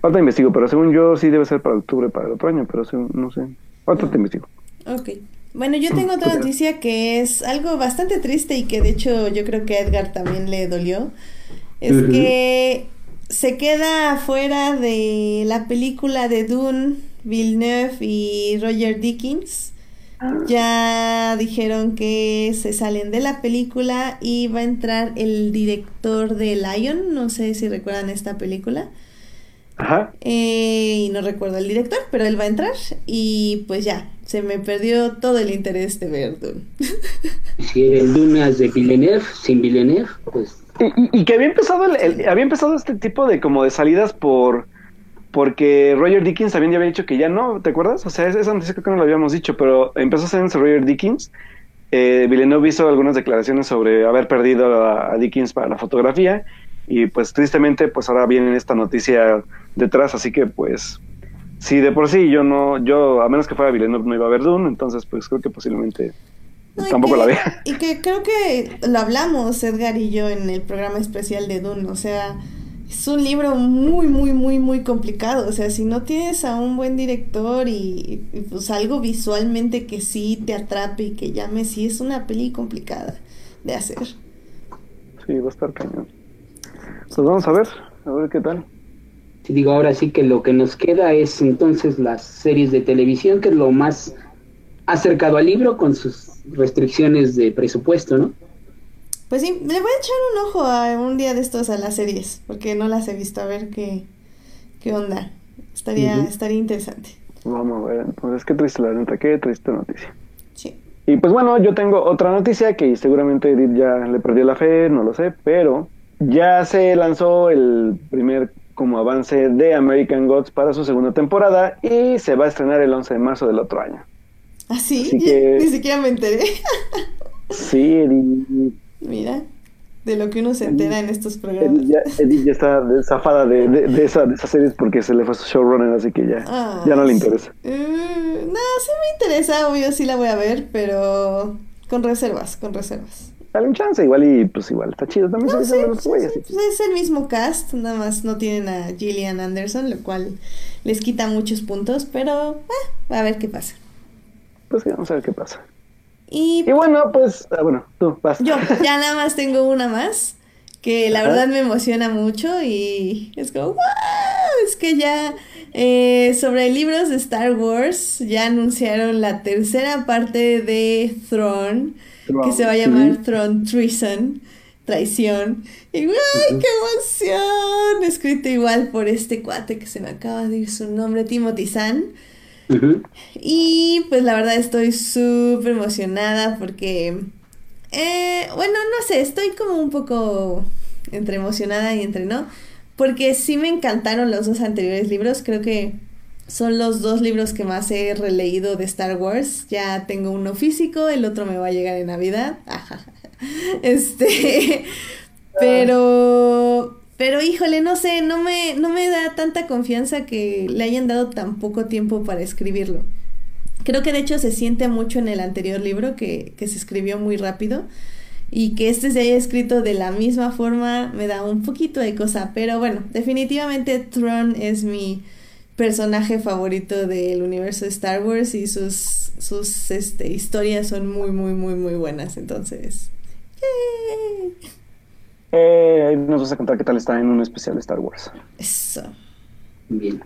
Ahorita investigo, pero según yo sí debe ser para octubre, para el otro año, pero según- no sé. Ahorita te investigo. Ok. Bueno, yo tengo otra noticia que es algo bastante triste y que de hecho yo creo que a Edgar también le dolió. Es que se queda fuera de la película de Dune, Villeneuve y Roger Dickens. Ya dijeron que se salen de la película y va a entrar el director de Lion, no sé si recuerdan esta película. Ajá. Eh, y no recuerdo el director, pero él va a entrar y pues ya, se me perdió todo el interés de ver Dune. [LAUGHS] Si eran dunas de Villeneuve, sin Villeneuve, pues Y, y- que había empezado el, el- había empezado este tipo de como de salidas por porque Roger Dickens también ya había dicho que ya no, ¿te acuerdas? O sea, es- esa noticia creo que no lo habíamos dicho, pero empezó a ser Roger Dickens. Eh, Villeneuve hizo algunas declaraciones sobre haber perdido a, a Dickens para la fotografía y pues tristemente pues ahora viene esta noticia detrás, así que pues sí, de por sí yo no, yo a menos que fuera Villeneuve no iba a ver Dune, entonces pues creo que posiblemente No, tampoco que- la vea. Y que creo que lo hablamos Edgar y yo en el programa especial de Dune, o sea, es un libro muy, muy, muy, muy complicado, o sea, si no tienes a un buen director y, y, pues algo visualmente que sí te atrape y que llame, sí es una peli complicada de hacer. Sí, va a estar cañón. Pues vamos a ver, a ver qué tal. digo ahora sí que lo que nos queda es entonces las series de televisión, que es lo más acercado al libro con sus restricciones de presupuesto, ¿no? Pues sí, le voy a echar un ojo a un día de estos a las series, porque no las he visto, a ver qué, qué onda. Estaría, estaría interesante. Vamos a ver, entonces qué triste la neta, qué triste noticia. Sí. Y pues bueno, yo tengo otra noticia que seguramente Edith ya le perdió la fe, no lo sé, pero ya se lanzó el primer como avance de American Gods para su segunda temporada y se va a estrenar el 11 de marzo del otro año. [LAUGHS] ¿Ah, sí? Así que- [LAUGHS] Ni siquiera me enteré. [LAUGHS] Sí, Edith, Mira, de lo que uno se entera en estos Edith programas. ya, Edith ya está zafada de, de, de esa, de esas series porque se le fue su showrunner, así que ya, Ah, ya no le interesa. eh, no, sí me interesa, obvio, sí la voy a ver, pero con reservas, con reservas. Dale un chance, igual y pues igual, está chido también. No, sí, los sí, güeyes, sí, así que- pues es el mismo cast, nada más no tienen a Gillian Anderson, lo cual les quita muchos puntos, pero eh, a ver qué pasa. Pues sí, vamos a ver qué pasa. Y Y bueno, pues, ah, bueno, tú vas. yo [LAUGHS] ya nada más tengo una más, que la Ajá. verdad me emociona mucho y es como, ¡wow! Es que ya eh, sobre libros de Star Wars ya anunciaron la tercera parte de Throne, que se va a sí. llamar Throne Treason, traición. Y ¡ay, qué emoción! Escrito igual por este cuate que se me acaba de ir su nombre, Timothy Zahn. Y pues la verdad estoy súper emocionada porque, eh, bueno, no sé, estoy como un poco entre emocionada y entre no, porque sí me encantaron los dos anteriores libros, creo que son los dos libros que más he releído de Star Wars, ya tengo uno físico, el otro me va a llegar en Navidad, [LAUGHS] este, pero... Pero híjole, no sé, no me, no me da tanta confianza que le hayan dado tan poco tiempo para escribirlo. Creo que de hecho se siente mucho en el anterior libro que, que se escribió muy rápido y que este se haya escrito de la misma forma me da un poquito de cosa, pero bueno, definitivamente Tron es mi personaje favorito del universo de Star Wars y sus, sus este, historias son muy, muy, muy, muy buenas, entonces... Eh, ahí nos vas a contar qué tal está en un especial de Star Wars. Eso. Bien.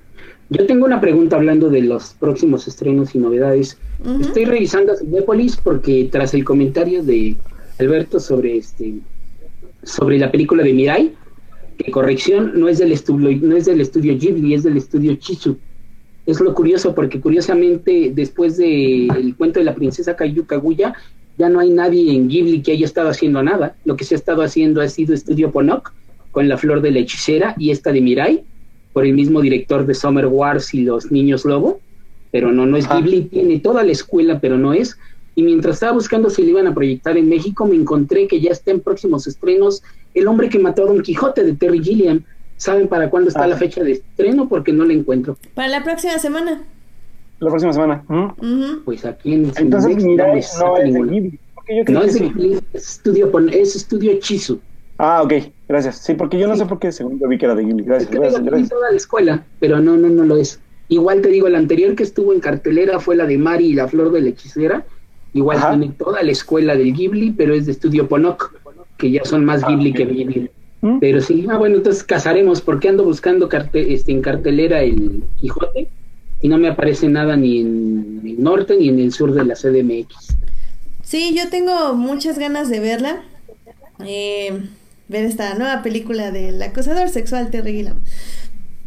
Yo tengo una pregunta hablando de los próximos estrenos y novedades. Estoy revisando Cinépolis porque tras el comentario de Alberto sobre este sobre la película de Mirai, Que corrección, no es del estudio, no es del estudio Ghibli, es del estudio Chizu. Es lo curioso porque curiosamente después del el cuento de la princesa Kayu Kaguya ya no hay nadie en Ghibli que haya estado haciendo nada. Lo que se ha estado haciendo ha sido Estudio Ponok con La Flor de la Hechicera y esta de Mirai por el mismo director de Summer Wars y Los Niños Lobo. Pero no, no es Ghibli, tiene toda la escuela, pero no es. Y mientras estaba buscando si lo iban a proyectar en México, me encontré que ya está en próximos estrenos El hombre que mató a Don Quijote de Terry Gilliam. ¿Saben para cuándo está Ah. la fecha de estreno? Porque no la encuentro. Para la próxima semana. La próxima semana. ¿Mm? Pues aquí en Entonces, Cinemex mira, me no es de. Ghibli. Porque yo creo No que es de sí. Ghibli, es estudio, es estudio Chizu. Ah, ok, gracias. Sí, porque yo no sé por qué, según yo vi que era de Ghibli. Es Gracias, que gracias, digo, gracias. tiene toda la escuela, pero no, no, no lo es. Igual te digo, el anterior que estuvo en cartelera fue la de Mari y la Flor de la Hechicera. Igual Ajá. tiene toda la escuela del Ghibli, pero es de estudio Ponok, que ya son más Ah, Ghibli que Ghibli. ¿Mm? Pero sí, ah, bueno, entonces casaremos, porque ando buscando carte- este, en cartelera el Quijote y no me aparece nada ni en el norte ni en el sur de la CDMX. Sí, yo tengo muchas ganas de verla. Eh, ver esta nueva película del acosador sexual Terry Gilliam.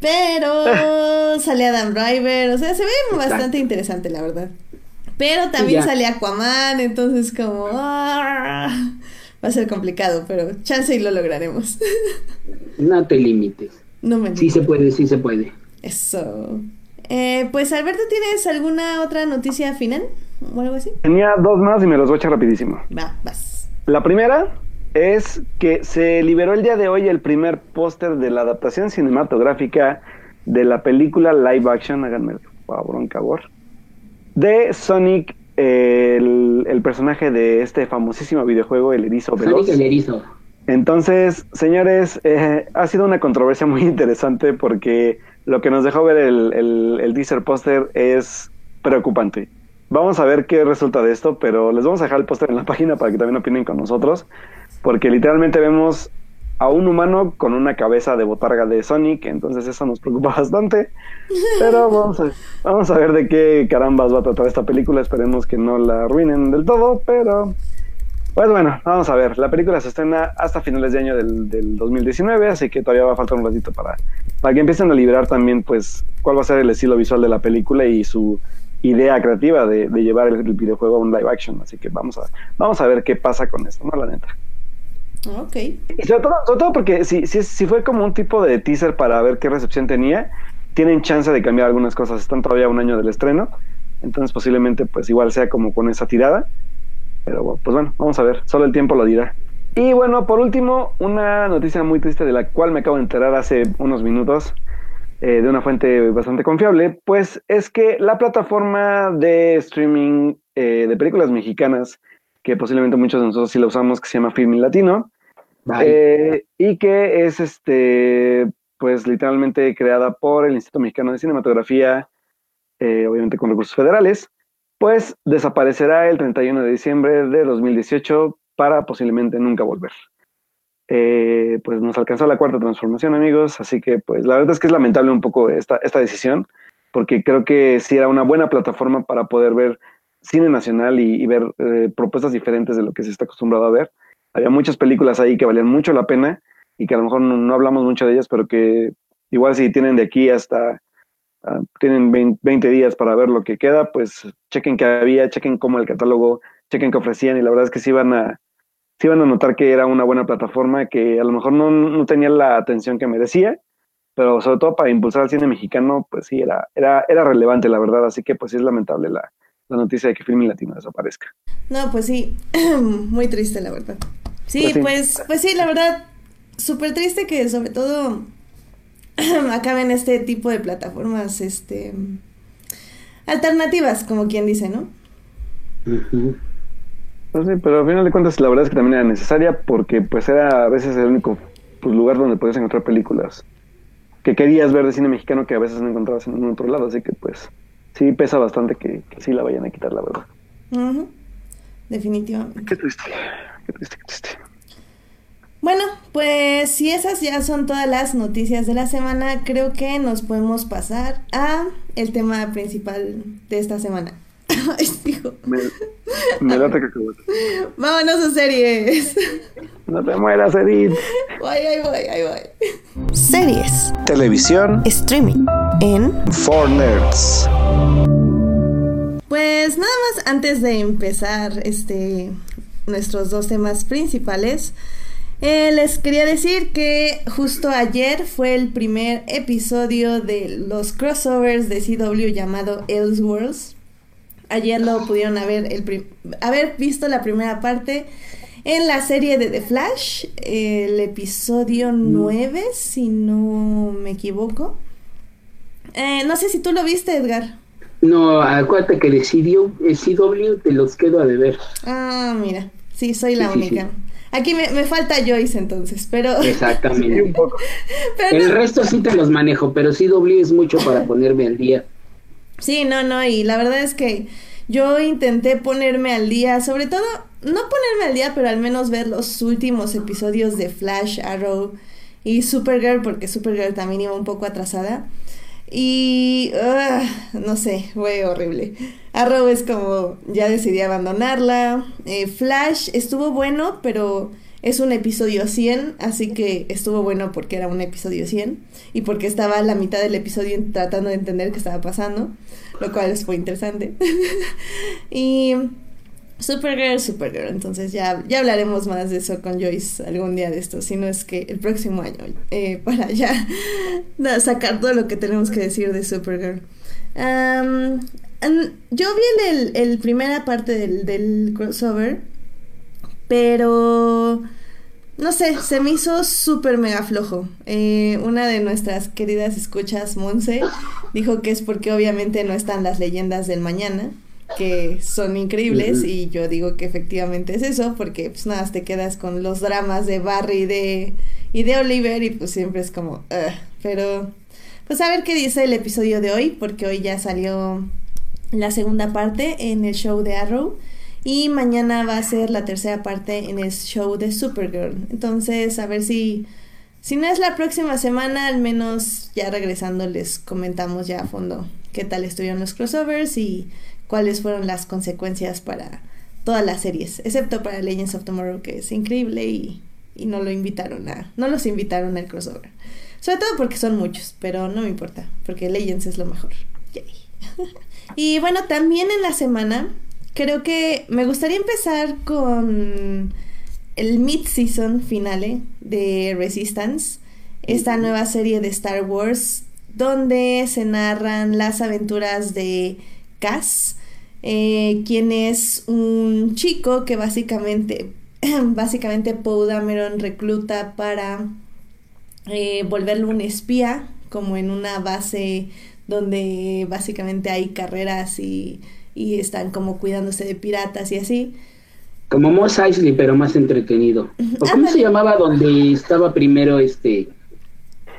Pero [LAUGHS] sale Adam Driver, o sea, se ve bastante interesante, la verdad. Pero también ya. sale Aquaman, entonces como... ah, va a ser complicado, pero chance y lo lograremos. [LAUGHS] No te limites. no me Sí se puede, sí se puede. Eso. Eh, pues Alberto, ¿tienes alguna otra noticia final? ¿O algo así? Tenía dos más y me los voy a echar rapidísimo. Va, vas. La primera es que se liberó el día de hoy el primer póster de la adaptación cinematográfica de la película live action, háganme el favor, favor, de Sonic, el, el personaje de este famosísimo videojuego, el erizo veloz. Sonic el erizo. Entonces, señores, eh, ha sido una controversia muy [LAUGHS] interesante porque lo que nos dejó ver el, el, el teaser póster es preocupante. Vamos a ver qué resulta de esto, pero les vamos a dejar el póster en la [LAUGHS] página para que también opinen con nosotros, porque literalmente vemos a un humano con una cabeza de botarga de Sonic, entonces eso nos preocupa [LAUGHS] bastante. Pero vamos a, vamos a ver de qué carambas va a tratar esta película, esperemos que no la arruinen del todo, pero pues bueno, vamos a ver. La película se estrena hasta finales de año del, del 2019, así que todavía va a faltar un ratito para, para que empiecen a liberar también, pues, cuál va a ser el estilo visual de la película y su idea creativa de, de llevar el, el videojuego a un live action. Así que vamos a, vamos a ver qué pasa con esto, ¿no? La neta. Ok. Y sobre todo, sobre todo porque si, si, si fue como un tipo de teaser para ver qué recepción tenía, tienen chance de cambiar algunas cosas. Están todavía un año del estreno, entonces posiblemente pues igual sea como con esa tirada. Pero pues bueno, vamos a ver, solo el tiempo lo dirá. Y bueno, por último, una noticia muy triste de la cual me acabo de enterar hace unos minutos eh, de una fuente bastante confiable, pues es que la plataforma de streaming eh, de películas mexicanas, que posiblemente muchos de nosotros sí la usamos, que se llama Filmin Latino, eh, y que es este pues literalmente creada por el Instituto Mexicano de Cinematografía, obviamente con recursos federales, pues desaparecerá el 31 de diciembre de 2018 para posiblemente nunca volver. Eh, pues nos alcanzó la cuarta transformación, amigos, así que pues la verdad es que es lamentable un poco esta, esta decisión, porque creo que sí era una buena plataforma para poder ver cine nacional y, ver eh, propuestas diferentes de lo que se está acostumbrado a ver. Había muchas películas ahí que valían mucho la pena y que a lo mejor no, no hablamos mucho de ellas, pero que igual si tienen de aquí hasta, ah, tienen 20, 20 días para ver lo que queda, pues chequen qué había, chequen cómo el catálogo, chequen qué ofrecían y la verdad es que sí van a, sí van a notar que era una buena plataforma que a lo mejor no, no tenía la atención que merecía, pero sobre todo para impulsar al cine mexicano, pues sí, era, era, era relevante, la verdad, así que pues sí es lamentable la, la noticia de que Filmin Latino desaparezca. No, pues sí, [CLEARS THROAT] muy triste la verdad. Sí, Pues sí. pues, pues sí, la verdad, súper triste que sobre todo [CLEARS THROAT] acaben este tipo de plataformas, este, alternativas, como quien dice, ¿no? Ujú. Pues sí, pero al final de cuentas la verdad es que también era necesaria porque pues era a veces el único pues, lugar donde podías encontrar películas que querías ver de cine mexicano que a veces no encontrabas en ningún otro lado, así que pues sí pesa bastante que, que sí la vayan a quitar, la verdad. Definitivamente. Qué triste, qué triste, qué triste. Bueno, pues si esas ya son todas las noticias de la semana, creo que nos podemos pasar a el tema principal de esta semana. [LAUGHS] Ay, hijo. Me, me late que [LAUGHS] Vámonos a series. No te mueras, Edith. Voy, ahí voy, ahí voy. series, Televisión streaming en... for Nerds. Pues nada más antes de empezar este nuestros dos temas principales, eh, les quería decir que justo ayer fue el primer episodio de los crossovers de CW llamado Elseworlds. Ayer lo pudieron haber, el haber visto la primera parte en la serie de The Flash, el episodio 9, si no me equivoco. Eh, no sé si tú lo viste, Edgar. No, acuérdate que de CW, el CW te los quedo a deber. Ah, mira, sí, soy la Sí, sí, única. sí. Aquí me, me falta Joyce entonces, pero... [LAUGHS] Sí, Exactamente. un poco. pero El resto sí te los manejo, pero CW es mucho para ponerme al día. Sí, no, no, y la verdad es que yo intenté ponerme al día, sobre todo, no ponerme al día, pero al menos ver los últimos episodios de Flash, Arrow y Supergirl, porque Supergirl también iba un poco atrasada. Y ugh, no sé, fue horrible. Arrow es como ya decidí abandonarla. Eh, Flash estuvo bueno, pero es un episodio 100, así que estuvo bueno porque era un episodio 100 y porque estaba a la mitad del episodio tratando de entender qué estaba pasando, lo cual fue interesante. [LAUGHS] y Supergirl, Supergirl, entonces ya, ya hablaremos más de eso con Joyce algún día de esto, si no es que el próximo año, eh, [LAUGHS] para ya sacar todo lo que tenemos que decir de Supergirl. An- yo vi el, el primera parte del, del crossover, pero no sé, se me hizo súper mega flojo. Eh, una de nuestras queridas escuchas, Monse, dijo que es porque obviamente no están las leyendas del mañana, que son increíbles, y yo digo que efectivamente es eso, porque pues nada, te quedas con los dramas de Barry y de, y de Oliver, y pues siempre es como, pero pues a ver qué dice el episodio de hoy, porque hoy ya salió la segunda parte en el show de Arrow. Y mañana va a ser la tercera parte en el show de Supergirl. Entonces, a ver si, si no es la próxima semana, al menos ya regresando les comentamos ya a fondo qué tal estuvieron los crossovers y cuáles fueron las consecuencias para todas las series, excepto para Legends of Tomorrow, que es increíble y, y no lo invitaron a, no los invitaron al crossover. Sobre todo porque son muchos, pero no me importa, porque Legends es lo mejor. [LAUGHS] Y bueno, también en la semana creo que me gustaría empezar con el mid-season finale de Resistance, esta nueva serie de Star Wars, donde se narran las aventuras de Cass, eh, quien es un chico que básicamente, [CLEARS THROAT] básicamente Poe Dameron recluta para eh, volverlo un espía, como en una base donde básicamente hay carreras y, y están como cuidándose de piratas y así. Como Mos Eisley, pero más entretenido. ¿O cómo se llamaba donde estaba primero este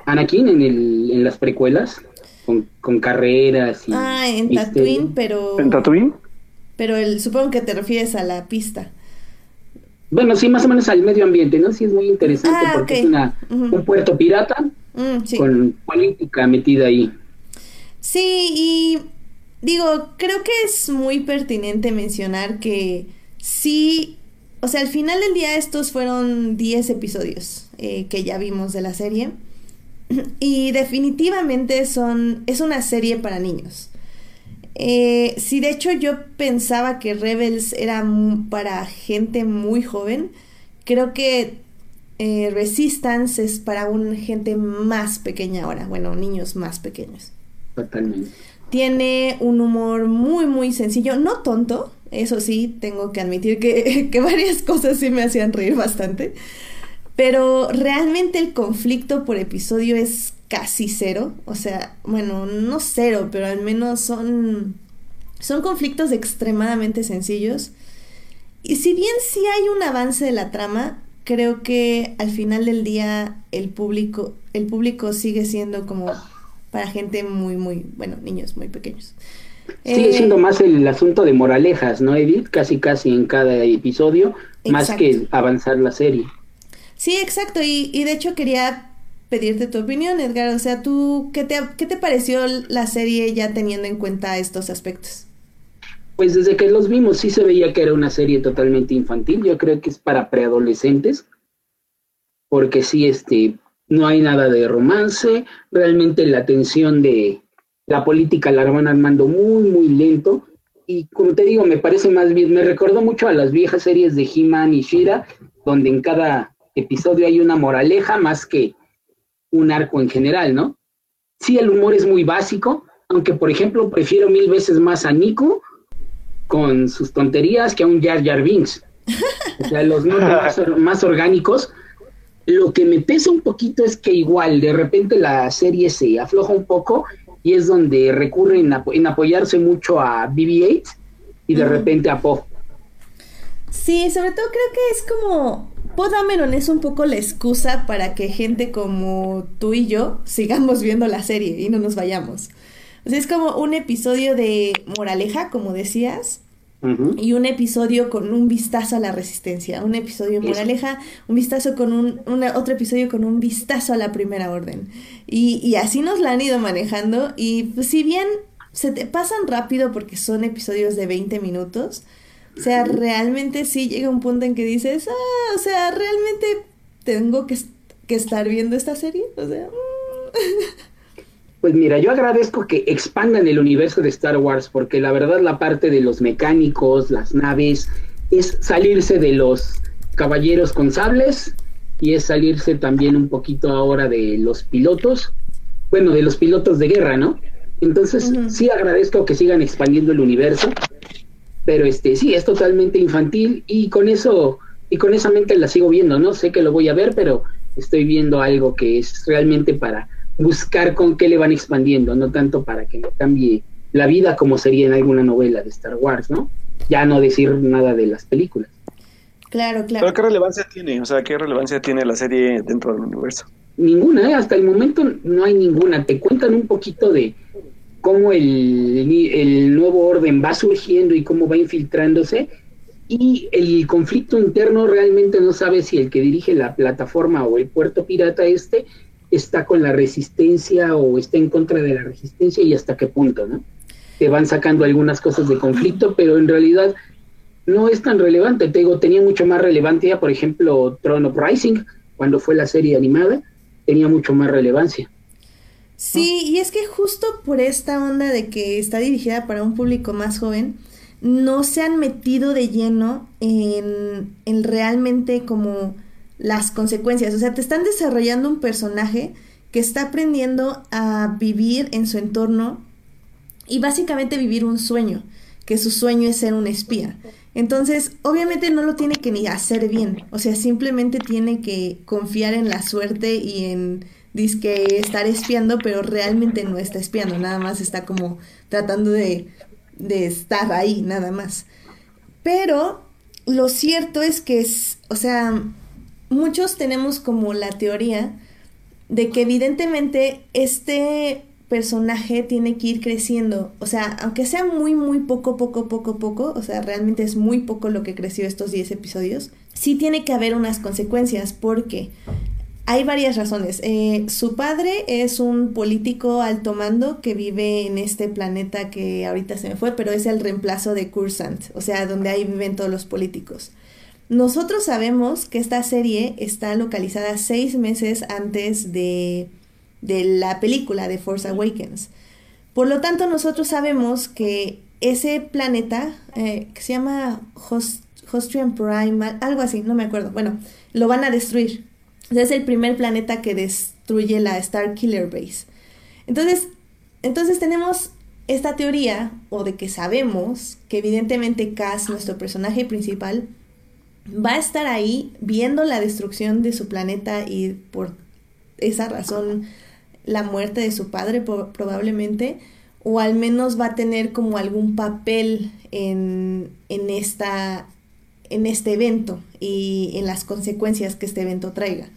Anakin en, el, en las precuelas? Con, con carreras y... Ah, en ¿viste? Tatooine, pero... ¿En Tatooine? Pero el, supongo que te refieres a la pista. Bueno, sí, más o menos al medio ambiente, ¿no? Sí, es muy interesante Ah, porque es una, un puerto pirata Mm, sí. con política metida ahí. Sí, y digo, creo que es muy pertinente mencionar que sí, o sea, al final del día estos fueron 10 episodios eh, que ya vimos de la serie. Y definitivamente son, es una serie para niños. Eh, si de hecho yo pensaba que Rebels era para gente muy joven, creo que eh, Resistance es para un gente más pequeña ahora, bueno, niños más pequeños. Totalmente. Tiene un humor muy, muy sencillo, no tonto, eso sí, tengo que admitir que, [LAUGHS] que varias cosas sí me hacían reír bastante, pero realmente el conflicto por episodio es casi cero, o sea, bueno, no cero, pero al menos son, son conflictos extremadamente sencillos. Y si bien sí hay un avance de la trama, creo que al final del día el público, el público sigue siendo como para gente muy, muy, bueno, niños muy pequeños. Sigue Eh, siendo más el asunto de moralejas, ¿no, Edith? Casi, casi en cada episodio, más que avanzar la serie. Sí, exacto. Y, y de hecho quería pedirte tu opinión, Edgar. O sea, ¿tú qué te, qué te pareció la serie ya teniendo en cuenta estos aspectos? Pues desde que los vimos sí se veía que era una serie totalmente infantil. Yo creo que es para preadolescentes. Porque sí, este, no hay nada de romance, realmente la tensión de la política la van armando muy, muy lento. Y como te digo, me parece más bien, me recordó mucho a las viejas series de He-Man y Shira, donde en cada episodio hay una moraleja más que un arco en general, ¿no? Sí, el humor es muy básico, aunque por ejemplo prefiero mil veces más a Nico con sus tonterías que a un Jar Jar Binks. O sea, los más, más orgánicos. Lo que me pesa un poquito es que igual de repente la serie se afloja un poco y es donde recurren en apoyarse mucho a BB-8 y de repente a Poe. Sí, sobre todo creo que es como Poe Dameron es un poco la excusa para que gente como tú y yo sigamos viendo la serie y no nos vayamos. O sea, es como un episodio de moraleja, como decías, y un episodio con un vistazo a la resistencia, un episodio moraleja, un vistazo con un, otro episodio con un vistazo a la primera orden. Y, y así nos la han ido manejando y pues, si bien se te pasan rápido porque son episodios de 20 minutos, o sea, realmente sí llega un punto en que dices, ah, o sea, realmente tengo que, que estar viendo esta serie, o sea... Mm. Pues mira, yo agradezco que expandan el universo de Star Wars, porque la verdad la parte de los mecánicos, las naves, es salirse de los caballeros con sables y es salirse también un poquito ahora de los pilotos, bueno, de los pilotos de guerra, ¿no? Entonces, sí agradezco que sigan expandiendo el universo, pero este sí es totalmente infantil y con eso y con esa mente la sigo viendo, ¿no? Sé que lo voy a ver, pero estoy viendo algo que es realmente para buscar con qué le van expandiendo, no tanto para que no cambie la vida como sería en alguna novela de Star Wars, ¿no? Ya no decir nada de las películas. Claro, claro. Pero ¿qué relevancia tiene? O sea, ¿qué relevancia tiene la serie dentro del universo? Ninguna, ¿eh? hasta el momento no hay ninguna. Te cuentan un poquito de cómo el, el nuevo orden va surgiendo y cómo va infiltrándose. Y el conflicto interno realmente no sabe si el que dirige la plataforma o el puerto pirata este está con la resistencia o está en contra de la resistencia y hasta qué punto, ¿no? Te van sacando algunas cosas de conflicto, pero en realidad no es tan relevante. Te digo, tenía mucho más relevancia, por ejemplo, Throne of Rising, cuando fue la serie animada, tenía mucho más relevancia. Sí, y es que justo por esta onda de que está dirigida para un público más joven, no se han metido de lleno en, en realmente como las consecuencias. O sea, te están desarrollando un personaje que está aprendiendo a vivir en su entorno y básicamente vivir un sueño, que su sueño es ser un espía. Entonces, obviamente no lo tiene que ni hacer bien, o sea, simplemente tiene que confiar en la suerte y en disque estar espiando, pero realmente no está espiando, nada más está como tratando de, de estar ahí, nada más. Pero lo cierto es que es, o sea, muchos tenemos como la teoría de que evidentemente este personaje tiene que ir creciendo, o sea, aunque sea muy, muy poco, poco, poco, poco, o sea, realmente es muy poco lo que creció estos 10 episodios, sí tiene que haber unas consecuencias. Porque hay varias razones. Eh, su padre es un político alto mando que vive en este planeta que ahorita se me fue, pero es el reemplazo de Cursant, o sea, donde ahí viven todos los políticos. Nosotros sabemos que esta serie está localizada seis meses antes de, la película de Force Awakens. Por lo tanto, nosotros sabemos que ese planeta, eh, que se llama Hostrian Prime, algo así, no me acuerdo, bueno, lo van a destruir. Es el primer planeta que destruye la Star Killer Base. Entonces, entonces tenemos esta teoría, o de que sabemos que evidentemente Cass, nuestro personaje principal, va a estar ahí viendo la destrucción de su planeta y por esa razón la muerte de su padre probablemente, o al menos va a tener como algún papel en, en, esta, en este evento y en las consecuencias que este evento traiga.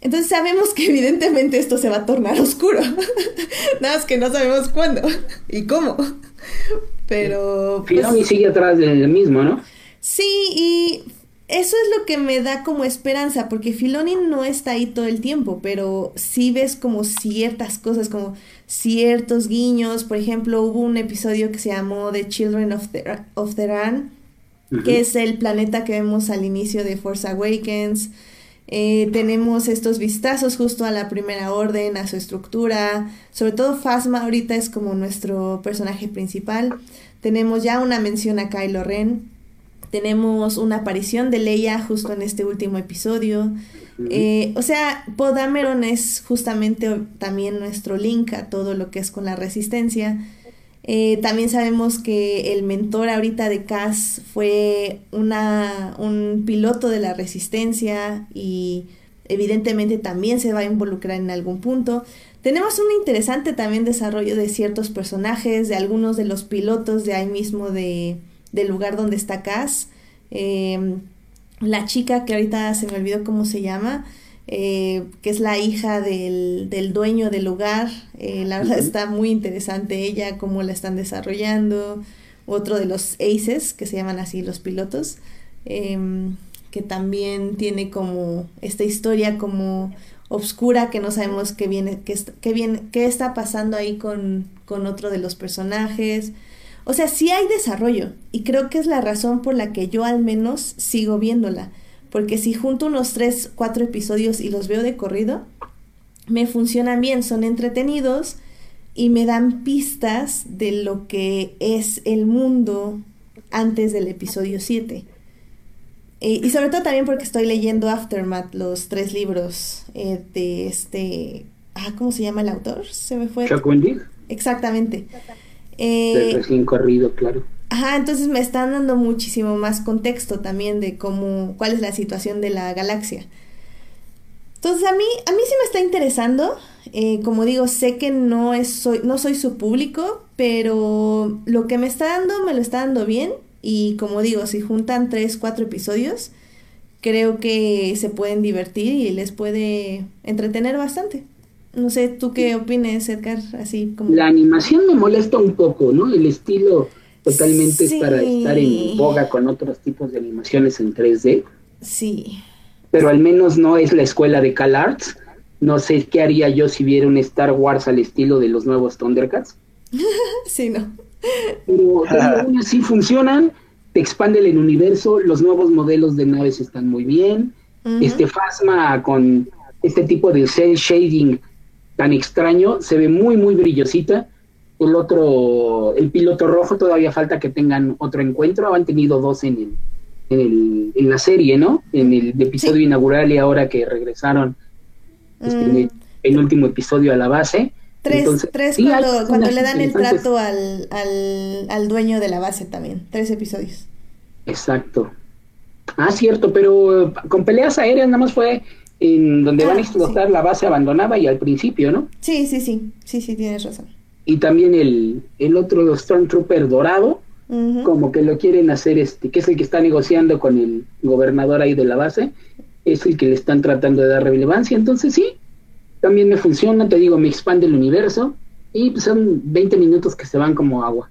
Entonces sabemos que evidentemente esto se va a tornar oscuro. [LAUGHS] Nada más que no sabemos cuándo y cómo. Pero. Pues, sigue atrás del mismo, ¿no? Sí, y eso es lo que me da como esperanza, porque Filoni no está ahí todo el tiempo, pero sí ves como ciertas cosas, como ciertos guiños. Por ejemplo, hubo un episodio que se llamó The Children of, the, of que es el planeta que vemos al inicio de Force Awakens. Eh, tenemos estos vistazos justo a la primera orden, a su estructura. Sobre todo Phasma ahorita es como nuestro personaje principal. Tenemos ya una mención a Kylo Ren. Tenemos una aparición de Leia justo en este último episodio. Eh, o sea, Podameron es justamente también nuestro link a todo lo que es con la resistencia. Eh, también sabemos que el mentor ahorita de Cass fue una, un piloto de la resistencia y evidentemente también se va a involucrar en algún punto. Tenemos un interesante también desarrollo de ciertos personajes, de algunos de los pilotos de ahí mismo de, del lugar donde está Cass. Em, la chica que ahorita se me olvidó cómo se llama, eh, que es la hija del, del dueño del lugar. Eh, la verdad está muy interesante ella, cómo la están desarrollando. Otro de los aces, que se llaman así los pilotos, em, que también tiene como esta historia como obscura que no sabemos qué viene, qué, qué, viene, qué está pasando ahí con, con otro de los personajes. O sea, sí hay desarrollo y creo que es la razón por la que yo al menos sigo viéndola porque si junto unos 3, 4 episodios y los veo de corrido, me funcionan bien, son entretenidos y me dan pistas de lo que es el mundo antes del episodio 7. Eh, y sobre todo también porque estoy leyendo Aftermath, los tres libros eh, de este... Ah, ¿cómo se llama el autor? Se me fue. Chuck Wendig. Exactamente. Eh, recién corrido, claro. Ajá, entonces me están dando muchísimo más contexto también de cómo, cuál es la situación de la galaxia. Entonces a mí, a mí sí me está interesando. Eh, como digo, sé que no, es, soy, no soy su público, pero lo que me está dando, me lo está dando bien. Y como digo, si juntan tres, cuatro episodios, creo que se pueden divertir y les puede entretener bastante. No sé, ¿tú qué opines, Edgar? Así como... La animación me molesta un poco, ¿no? El estilo totalmente es para estar en boga con otros tipos de animaciones en 3D. Sí. Pero al menos no es la escuela de CalArts. No sé qué haría yo si viera un Star Wars al estilo de los nuevos Thundercats. [LAUGHS] sí, no. Pero aún [LAUGHS] así funcionan, te expande el universo, los nuevos modelos de naves están muy bien. Este Phasma con este tipo de cel shading tan extraño se ve muy, muy brillosita el otro, el piloto rojo, todavía falta que tengan otro encuentro. Han tenido dos en, el, en, el, en la serie, ¿no? En el episodio inaugural y ahora que regresaron este, en mm. el, último episodio a la base. Tres, tres cuando, cuando le dan el trato al, al, al dueño de la base también. Tres episodios. Exacto. Ah, cierto, pero con peleas aéreas nada más fue en donde van a ah, explotar la base abandonada y al principio, ¿no? Sí, sí, sí, sí, sí, tienes razón y también el, el otro Stormtrooper dorado, como que lo quieren hacer, este, que es el que está negociando con el gobernador ahí de la base, es el que le están tratando de dar relevancia, entonces sí, también me funciona, te digo, me expande el universo y son 20 minutos que se van como agua.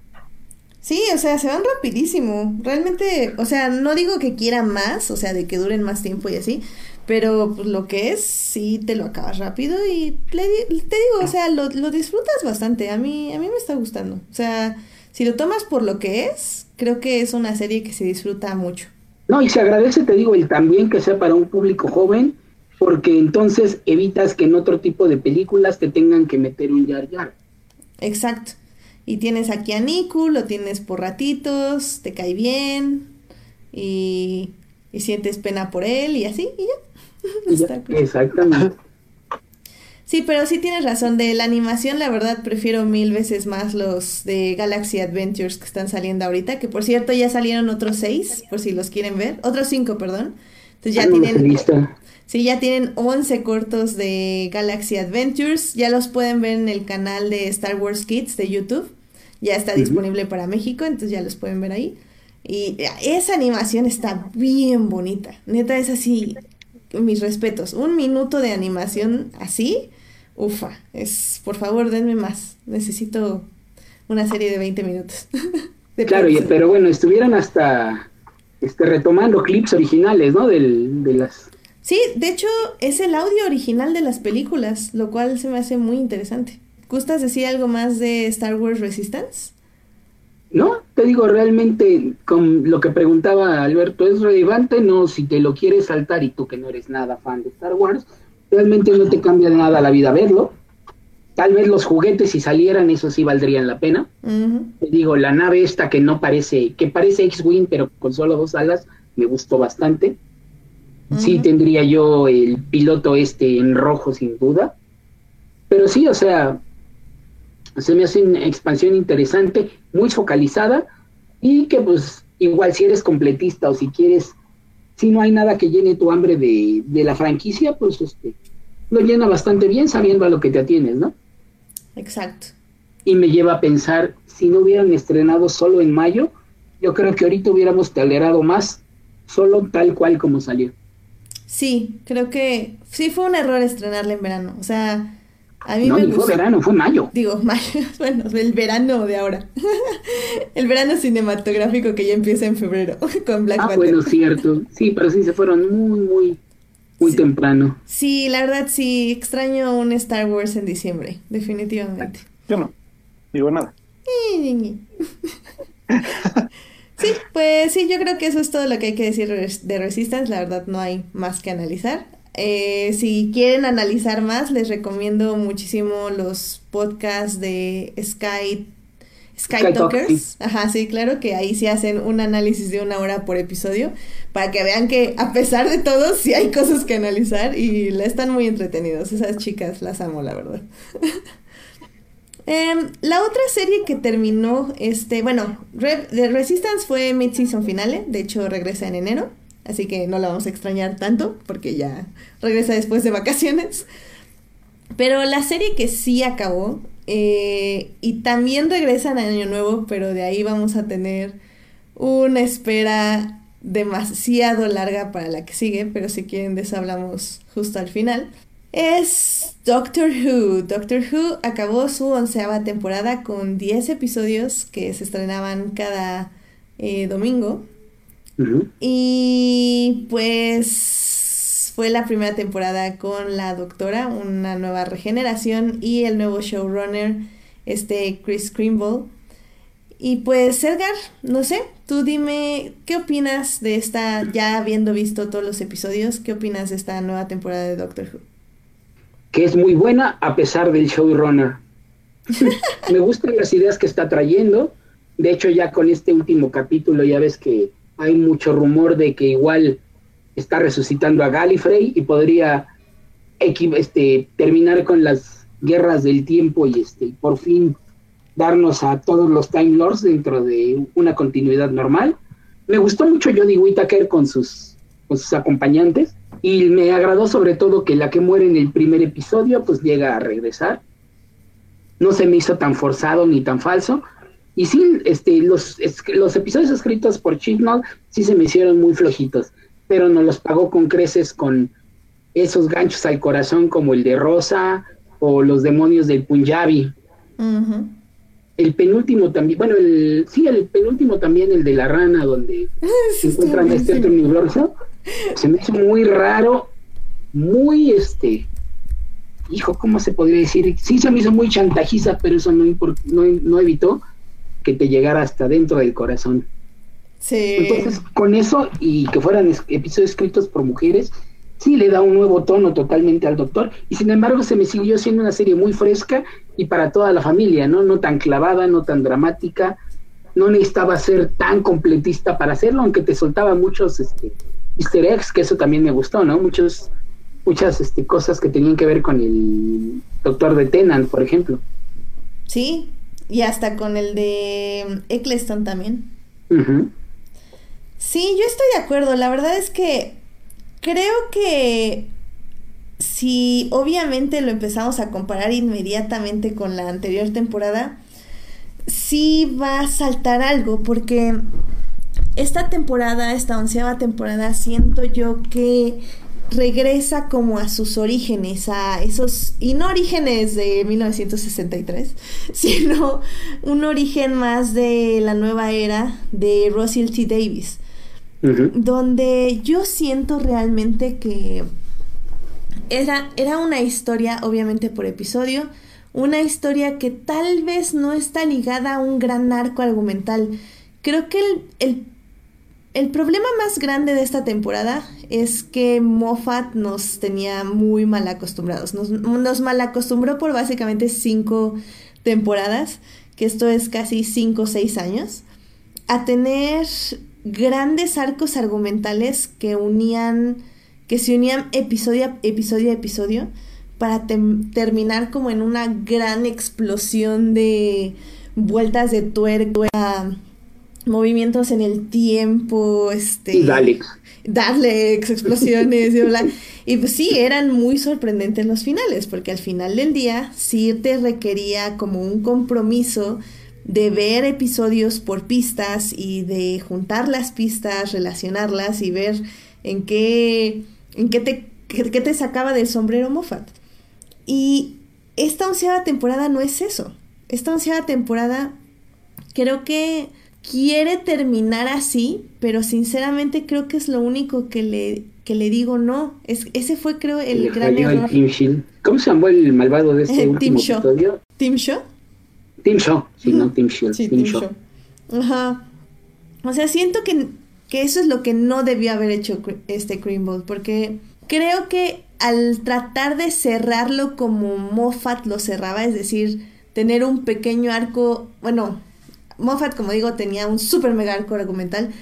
Sí, o sea, se van rapidísimo. Realmente, o sea, no digo que quiera más, o sea, de que duren más tiempo y así, pero pues, lo que es, sí te lo acabas rápido y te digo, o sea, lo, lo, disfrutas bastante. A mí, a mí me está gustando. O sea, si lo tomas por lo que es, creo que es una serie que se disfruta mucho. No, y se agradece, te digo, el también que sea para un público joven, porque entonces evitas que en otro tipo de películas te tengan que meter un yar yar. Exacto. Y tienes aquí a Niku, lo tienes por ratitos, te cae bien y, y sientes pena por él y así, y ya. Exactamente. Sí, pero sí tienes razón. De la animación, la verdad, prefiero mil veces más los de Galaxy Adventures que están saliendo ahorita. Que por cierto, ya salieron otros seis, por si los quieren ver. Otros cinco, perdón. Entonces ya tienen. Sí, ya tienen 11 cortos de Galaxy Adventures. Ya los pueden ver en el canal de Star Wars Kids de YouTube. Ya está disponible para México, entonces ya los pueden ver ahí. Y esa animación está bien bonita. Neta, es así mis respetos. Un minuto de animación así, ufa, es, por favor, denme más. Necesito una serie de 20 minutos. [LAUGHS] claro, pero bueno, estuvieran hasta este, retomando clips originales, ¿no? Del, de las... Sí, de hecho, es el audio original de las películas, lo cual se me hace muy interesante. ¿Gustas decir algo más de Star Wars Resistance? No, te digo, realmente con lo que preguntaba Alberto, ¿es relevante? No, si te lo quieres saltar y tú que no eres nada fan de Star Wars, realmente no te cambia nada la vida verlo. Tal vez los juguetes si salieran, eso sí valdrían la pena. Te digo, la nave esta que no parece, que parece X-Wing, pero con solo dos alas, me gustó bastante. Sí tendría yo el piloto este en rojo, sin duda. Pero sí, o sea, se me hace una expansión interesante, muy focalizada, y que pues igual si eres completista o si quieres, si no hay nada que llene tu hambre de, de la franquicia, pues este, lo llena bastante bien sabiendo a lo que te atienes, ¿no? Exacto. y me lleva a pensar, si no hubieran estrenado solo en mayo, yo creo que ahorita hubiéramos tolerado más, solo tal cual como salió. Sí, creo que sí fue un error estrenarla en verano. O sea, a mí No, me ni fue gustó. verano, fue mayo. Digo, [LAUGHS] mayo, bueno, el verano de ahora. [LAUGHS] el verano cinematográfico que ya empieza en febrero [LAUGHS] con Black Ah, Panther. bueno, cierto. Sí, pero sí se fueron muy, muy, muy Sí. temprano. Sí, la verdad sí, extraño un Star Wars en diciembre, definitivamente. Yo no. Digo nada. Sí, pues sí, yo creo que eso es todo lo que hay que decir de Resistance. La verdad no hay más que analizar. Eh, si quieren analizar más, les recomiendo muchísimo los podcasts de Sky, Sky, Sky Talk, Talkers. Ajá, sí, claro que ahí sí hacen un análisis de una hora por episodio para que vean que a pesar de todo sí hay cosas que analizar y la están muy entretenidos. Esas chicas las amo, la verdad. [LAUGHS] Em, la otra serie que terminó, este, bueno, Re- The Resistance fue mid-season finale, de hecho regresa en enero, así que no la vamos a extrañar tanto porque ya regresa después de vacaciones. Pero la serie que sí acabó eh, y también regresa en Año Nuevo, pero de ahí vamos a tener una espera demasiado larga para la que sigue, pero si quieren de eso hablamos justo al final. Es Doctor Who. Doctor Who acabó su onceava temporada con 10 episodios que se estrenaban cada eh, domingo. Y pues fue la primera temporada con la doctora, una nueva regeneración y el nuevo showrunner, este Chris Krimble. Y pues Edgar, no sé, tú dime, ¿qué opinas de esta, ya habiendo visto todos los episodios, qué opinas de esta nueva temporada de Doctor Who? Que es muy buena a pesar del showrunner. [LAUGHS] Me gustan las ideas que está trayendo. De hecho, ya con este último capítulo ya ves que hay mucho rumor de que igual está resucitando a Gallifrey y podría este, terminar con las guerras del tiempo y este, por fin darnos a todos los Time Lords dentro de una continuidad normal. Me gustó mucho Jodie Whittaker con sus, con sus acompañantes y me agradó sobre todo que la que muere en el primer episodio pues llega a regresar. No se me hizo tan forzado ni tan falso. Y sí, este, los, es- los episodios escritos por Chibnall sí se me hicieron muy flojitos, pero no los pagó con creces con esos ganchos al corazón como el de Rosa o los demonios del Punjabi. El penúltimo también, bueno, el, sí, el penúltimo también, el de la rana, donde [LAUGHS] se Sí, encuentran este otro universo, se me hizo muy raro, muy este, hijo, ¿cómo se podría decir? Sí se me hizo muy chantajiza, pero eso no, no, no evitó que te llegara hasta dentro del corazón. Sí. Entonces, con eso y que fueran episodios escritos por mujeres, sí le da un nuevo tono totalmente al doctor. Y sin embargo, se me siguió siendo una serie muy fresca y para toda la familia, ¿no? No tan clavada, no tan dramática. No necesitaba ser tan completista para hacerlo, aunque te soltaba muchos este, easter eggs, que eso también me gustó, ¿no? Muchos, muchas este, cosas que tenían que ver con el doctor de Tennant, por ejemplo. Sí, y hasta con el de Eccleston también. Sí, yo estoy de acuerdo. La verdad es que creo que si obviamente lo empezamos a comparar inmediatamente con la anterior temporada, sí va a saltar algo porque esta temporada, esta onceava temporada, siento yo que regresa como a sus orígenes, a esos, y no orígenes de 1963, [LAUGHS] sino un origen más de la nueva era de Russell T. Davis donde yo siento realmente que era, era una historia, obviamente por episodio, una historia que tal vez no está ligada a un gran arco argumental. Creo que el, el, el problema más grande de esta temporada es que Moffat nos tenía muy mal acostumbrados. Nos, mal acostumbró por básicamente cinco temporadas, que esto es casi cinco o seis años, a tener grandes arcos argumentales que unían, que se unían episodio a episodio a episodio para terminar como en una gran explosión de vueltas de tuerca, movimientos en el tiempo, este... Daleks. Daleks, explosiones y [LAUGHS] bla. Y pues sí, eran muy sorprendentes los finales, porque al final del día sí te requería como un compromiso de ver episodios por pistas y de juntar las pistas, relacionarlas y ver en qué, en qué te, qué, te sacaba del sombrero Moffat. Y esta onceava temporada no es eso. Esta onceava temporada creo que quiere terminar así, pero sinceramente creo que es lo único que le, que le digo no. Es, ese fue creo el gran error. ¿Cómo se llamó el malvado de este [LAUGHS] último episodio? Team Show. Team Show, sí, no Team Shield, Sí, Team, Show. Show. Ajá. O sea, siento que, que eso es lo que no debió haber hecho este Greenbolt, porque creo que al tratar de cerrarlo como Moffat lo cerraba, es decir, tener un pequeño arco, bueno, Moffat, como digo, tenía un super mega arco argumental,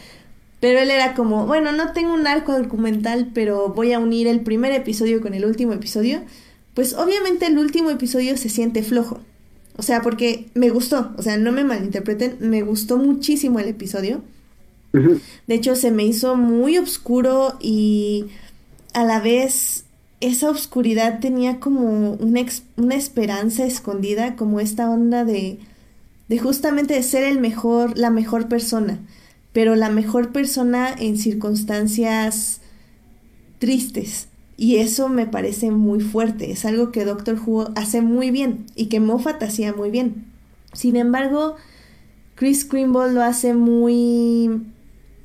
pero él era como, bueno, no tengo un arco argumental, pero voy a unir el primer episodio con el último episodio. Pues obviamente el último episodio se siente flojo. O sea, porque me gustó, o sea, no me malinterpreten, me gustó muchísimo el episodio. De hecho, se me hizo muy oscuro y a la vez esa oscuridad tenía como una, una esperanza escondida, como esta onda de, de justamente ser el mejor, la mejor persona, pero la mejor persona en circunstancias tristes. Y eso me parece muy fuerte, es algo que Doctor Who hace muy bien y que Moffat hacía muy bien. Sin embargo, Chris Grimble lo hace muy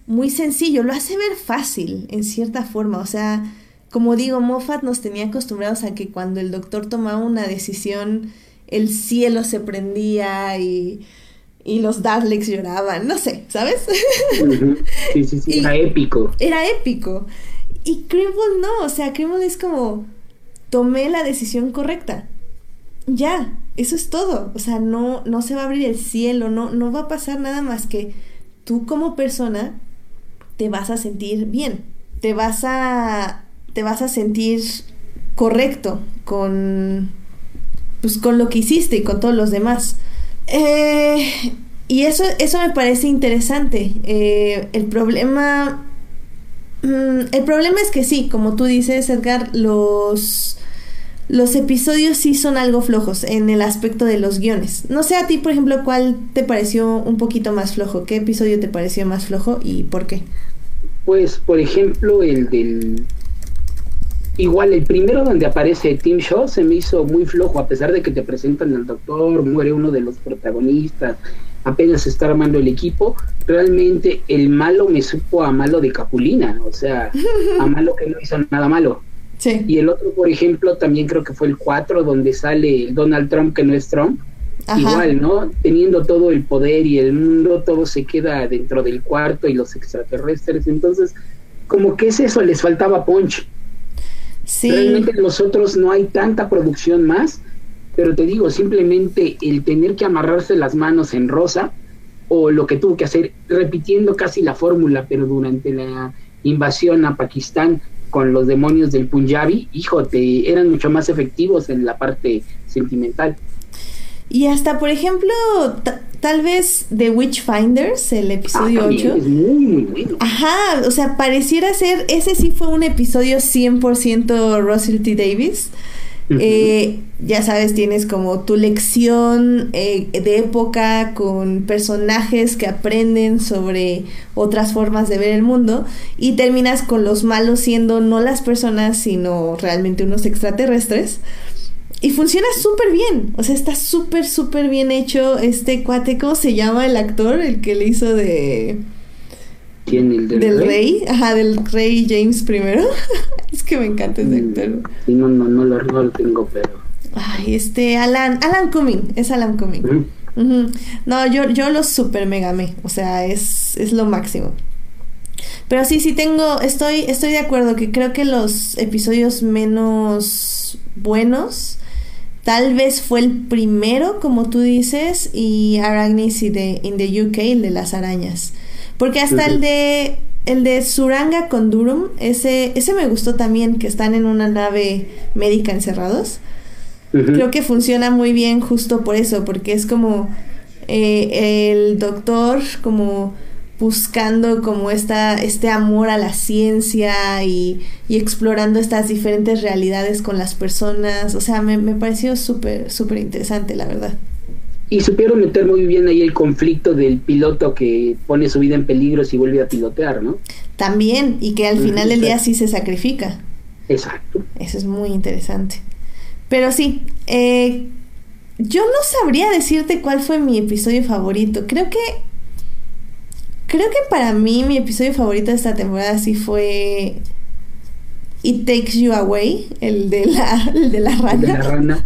muy sencillo, lo hace ver fácil en cierta forma, o sea, como digo, Moffat nos tenía acostumbrados a que cuando el doctor tomaba una decisión, el cielo se prendía y, y los Daleks lloraban, no sé, ¿sabes? Sí, sí, sí, [LAUGHS] era épico. Era épico. Y Grimble no, o sea, Grimble es como, tomé la decisión correcta. Ya, eso es todo. O sea, no, no se va a abrir el cielo, no, no va a pasar nada más que tú como persona te vas a sentir bien. Te vas a. te vas a sentir correcto con. Pues con lo que hiciste y con todos los demás. Eh, y eso, eso me parece interesante. Eh, el problema. mm, el problema es que sí, como tú dices, Edgar, los. Los episodios sí son algo flojos en el aspecto de los guiones. No sé a ti, por ejemplo, cuál te pareció un poquito más flojo. ¿Qué episodio te pareció más flojo y por qué? Pues, por ejemplo, el del. Igual, el primero donde aparece Tim Shaw se me hizo muy flojo, a pesar de que te presentan al doctor, muere uno de los protagonistas, apenas se está armando el equipo. Realmente el malo me supo a malo de Capulina, o sea, a malo que no hizo nada malo. Sí. Y el otro, por ejemplo, también creo que fue el 4, donde sale Donald Trump, que no es Trump. Ajá. Igual, ¿no? Teniendo todo el poder y el mundo, todo se queda dentro del cuarto y los extraterrestres. Entonces, como que es eso, les faltaba punch. Sí. Realmente los otros no hay tanta producción más, pero te digo, simplemente el tener que amarrarse las manos en rosa, o lo que tuvo que hacer, repitiendo casi la fórmula, pero durante la invasión a Pakistán con los demonios del Punjabi, hijo, te eran mucho más efectivos en la parte sentimental. Y hasta, por ejemplo, ta- tal vez The Witchfinders, el Ah, episodio también 8. es muy, muy bueno. Ajá, o sea, pareciera ser, ese sí fue un episodio 100% Russell T. Davis. Eh, ya sabes, tienes como tu lección eh, de época con personajes que aprenden sobre otras formas de ver el mundo y terminas con los malos siendo no las personas, sino realmente unos extraterrestres. Y funciona súper bien, o sea, está súper, súper bien hecho este cuate, ¿cómo se llama el actor? El que le hizo de... ¿Quién? ¿El del, Del rey? rey, ajá, del rey James I. [LAUGHS] es que me encanta ese actor. Sí, no, no, no, lo, no lo tengo, pero... Ay, este, Alan, Alan Cumming, es Alan Cumming. No, yo, yo lo super mega amé, o sea, es, es lo máximo. Pero sí, sí tengo, estoy, estoy de acuerdo que creo que los episodios menos buenos, tal vez fue el primero, como tú dices, y Arachnis y de, in the UK, el de las arañas. Porque hasta el de, el de Suranga con Durum, ese, ese me gustó también, que están en una nave médica encerrados. Creo que funciona muy bien justo por eso, porque es como eh, el doctor como buscando como esta, este amor a la ciencia y, y explorando estas diferentes realidades con las personas. O sea, me, me pareció súper, súper interesante, la verdad. Y supieron meter muy bien ahí el conflicto del piloto que pone su vida en peligro si vuelve a pilotear, ¿no? También, y que al final del día sí se sacrifica. Exacto. Eso es muy interesante. Pero sí, eh, yo no sabría decirte cuál fue mi episodio favorito. Creo que. Creo que para mí mi episodio favorito de esta temporada sí fue. It Takes You Away, el de la, [LAUGHS] el de la El de la rana. rana.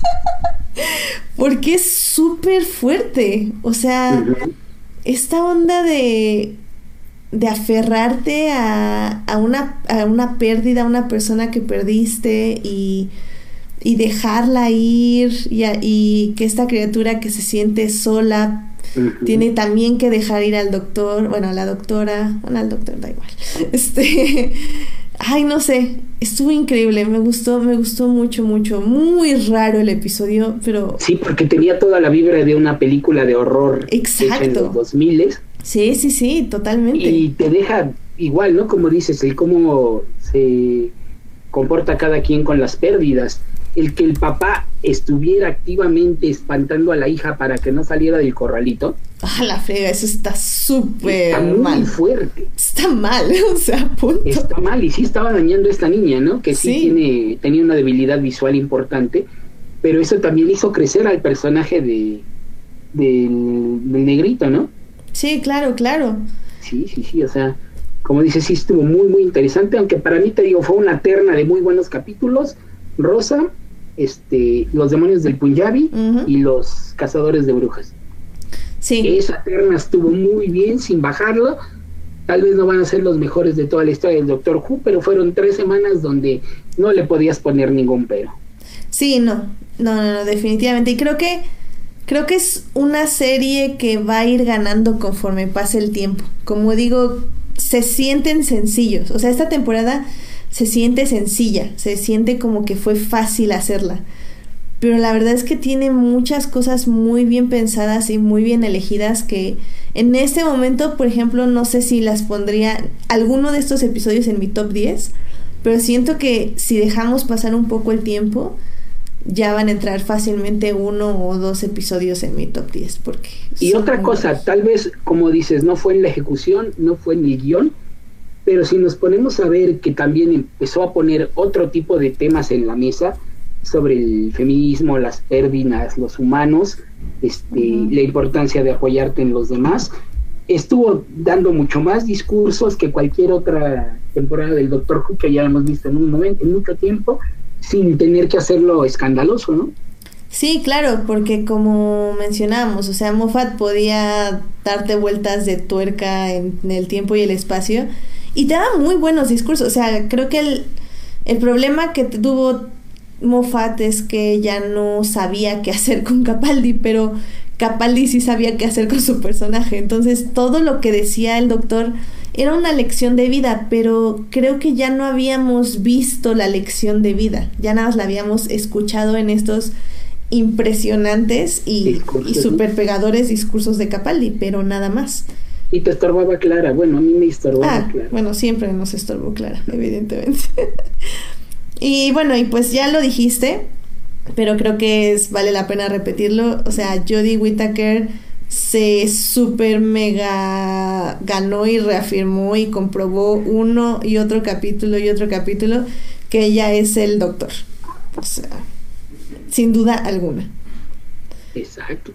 [LAUGHS] Porque es súper fuerte. O sea, esta onda de, de aferrarte a, a, una, a una pérdida, a una persona que perdiste y, y dejarla ir y, a- y que esta criatura que se siente sola Tiene también que dejar ir al doctor, bueno, a la doctora, bueno, al doctor da igual. [LAUGHS] Este, ay, no sé, estuvo increíble, me gustó, me gustó mucho, mucho, muy raro el episodio, pero Sí, porque tenía toda la vibra de una película de horror hecha en Exacto. los 2000 sí, sí, sí, totalmente. y te deja igual, ¿no? Como dices, el cómo se comporta cada quien con las pérdidas. El que el papá estuviera activamente espantando a la hija para que no saliera del corralito, Ah, la frega, eso está súper muy mal. fuerte. Está mal, [LAUGHS] o sea, punto. Está mal y sí estaba dañando a esta niña, ¿no? Que sí, Sí. tiene tenía una debilidad visual importante, pero eso también hizo crecer al personaje de del, del negrito, ¿no? Sí, claro, claro. Sí, sí, sí, o sea, como dices, sí estuvo muy, muy interesante, aunque para mí te digo, fue una terna de muy buenos capítulos, Rosa, este, los demonios del Punjabi y los cazadores de brujas. Sí, Esa terna estuvo muy bien, sin bajarlo, tal vez no van a ser los mejores de toda la historia del Doctor Who, pero fueron tres semanas donde no le podías poner ningún pero. sí, no. No, no, no, definitivamente. Y creo que creo que es una serie que va a ir ganando conforme pase el tiempo. Como digo, se sienten sencillos. O sea, esta temporada se siente sencilla, se siente como que fue fácil hacerla. Pero la verdad es que tiene muchas cosas muy bien pensadas y muy bien elegidas que en este momento, por ejemplo, no sé si las pondría alguno de estos episodios en mi top 10, pero siento que si dejamos pasar un poco el tiempo, ya van a entrar fácilmente uno o dos episodios en mi top 10. Porque Y otra cosa, tal vez, como dices, no fue en la ejecución, no fue en el guion, pero si nos ponemos a ver que también empezó a poner otro tipo de temas en la mesa sobre el feminismo, las pérdidas, los humanos, este, la importancia de apoyarte en los demás, estuvo dando mucho más discursos que cualquier otra temporada del Doctor Who que ya hemos visto en un momento, en mucho tiempo, sin tener que hacerlo escandaloso, ¿no? Sí, claro, porque como mencionábamos, o sea, Moffat podía darte vueltas de tuerca en, en el tiempo y el espacio y te daba muy buenos discursos. O sea, creo que el, el problema que tuvo Moffat es que ya no sabía qué hacer con Capaldi, pero Capaldi sí sabía qué hacer con su personaje. Entonces, todo lo que decía el doctor era una lección de vida, pero creo que ya no habíamos visto la lección de vida, ya nada más la habíamos escuchado en estos impresionantes y, y super pegadores discursos de Capaldi, pero nada más. Y te estorbaba Clara, bueno, a mí me estorbaba Ah, Clara. bueno, siempre nos estorbó Clara, [LAUGHS] evidentemente. y bueno, y pues ya lo dijiste, pero creo que es, vale la pena repetirlo. O sea, Jodie Whittaker se super mega ganó y reafirmó y comprobó uno y otro capítulo y otro capítulo que ella es el doctor. O sea, sin duda alguna. Exacto.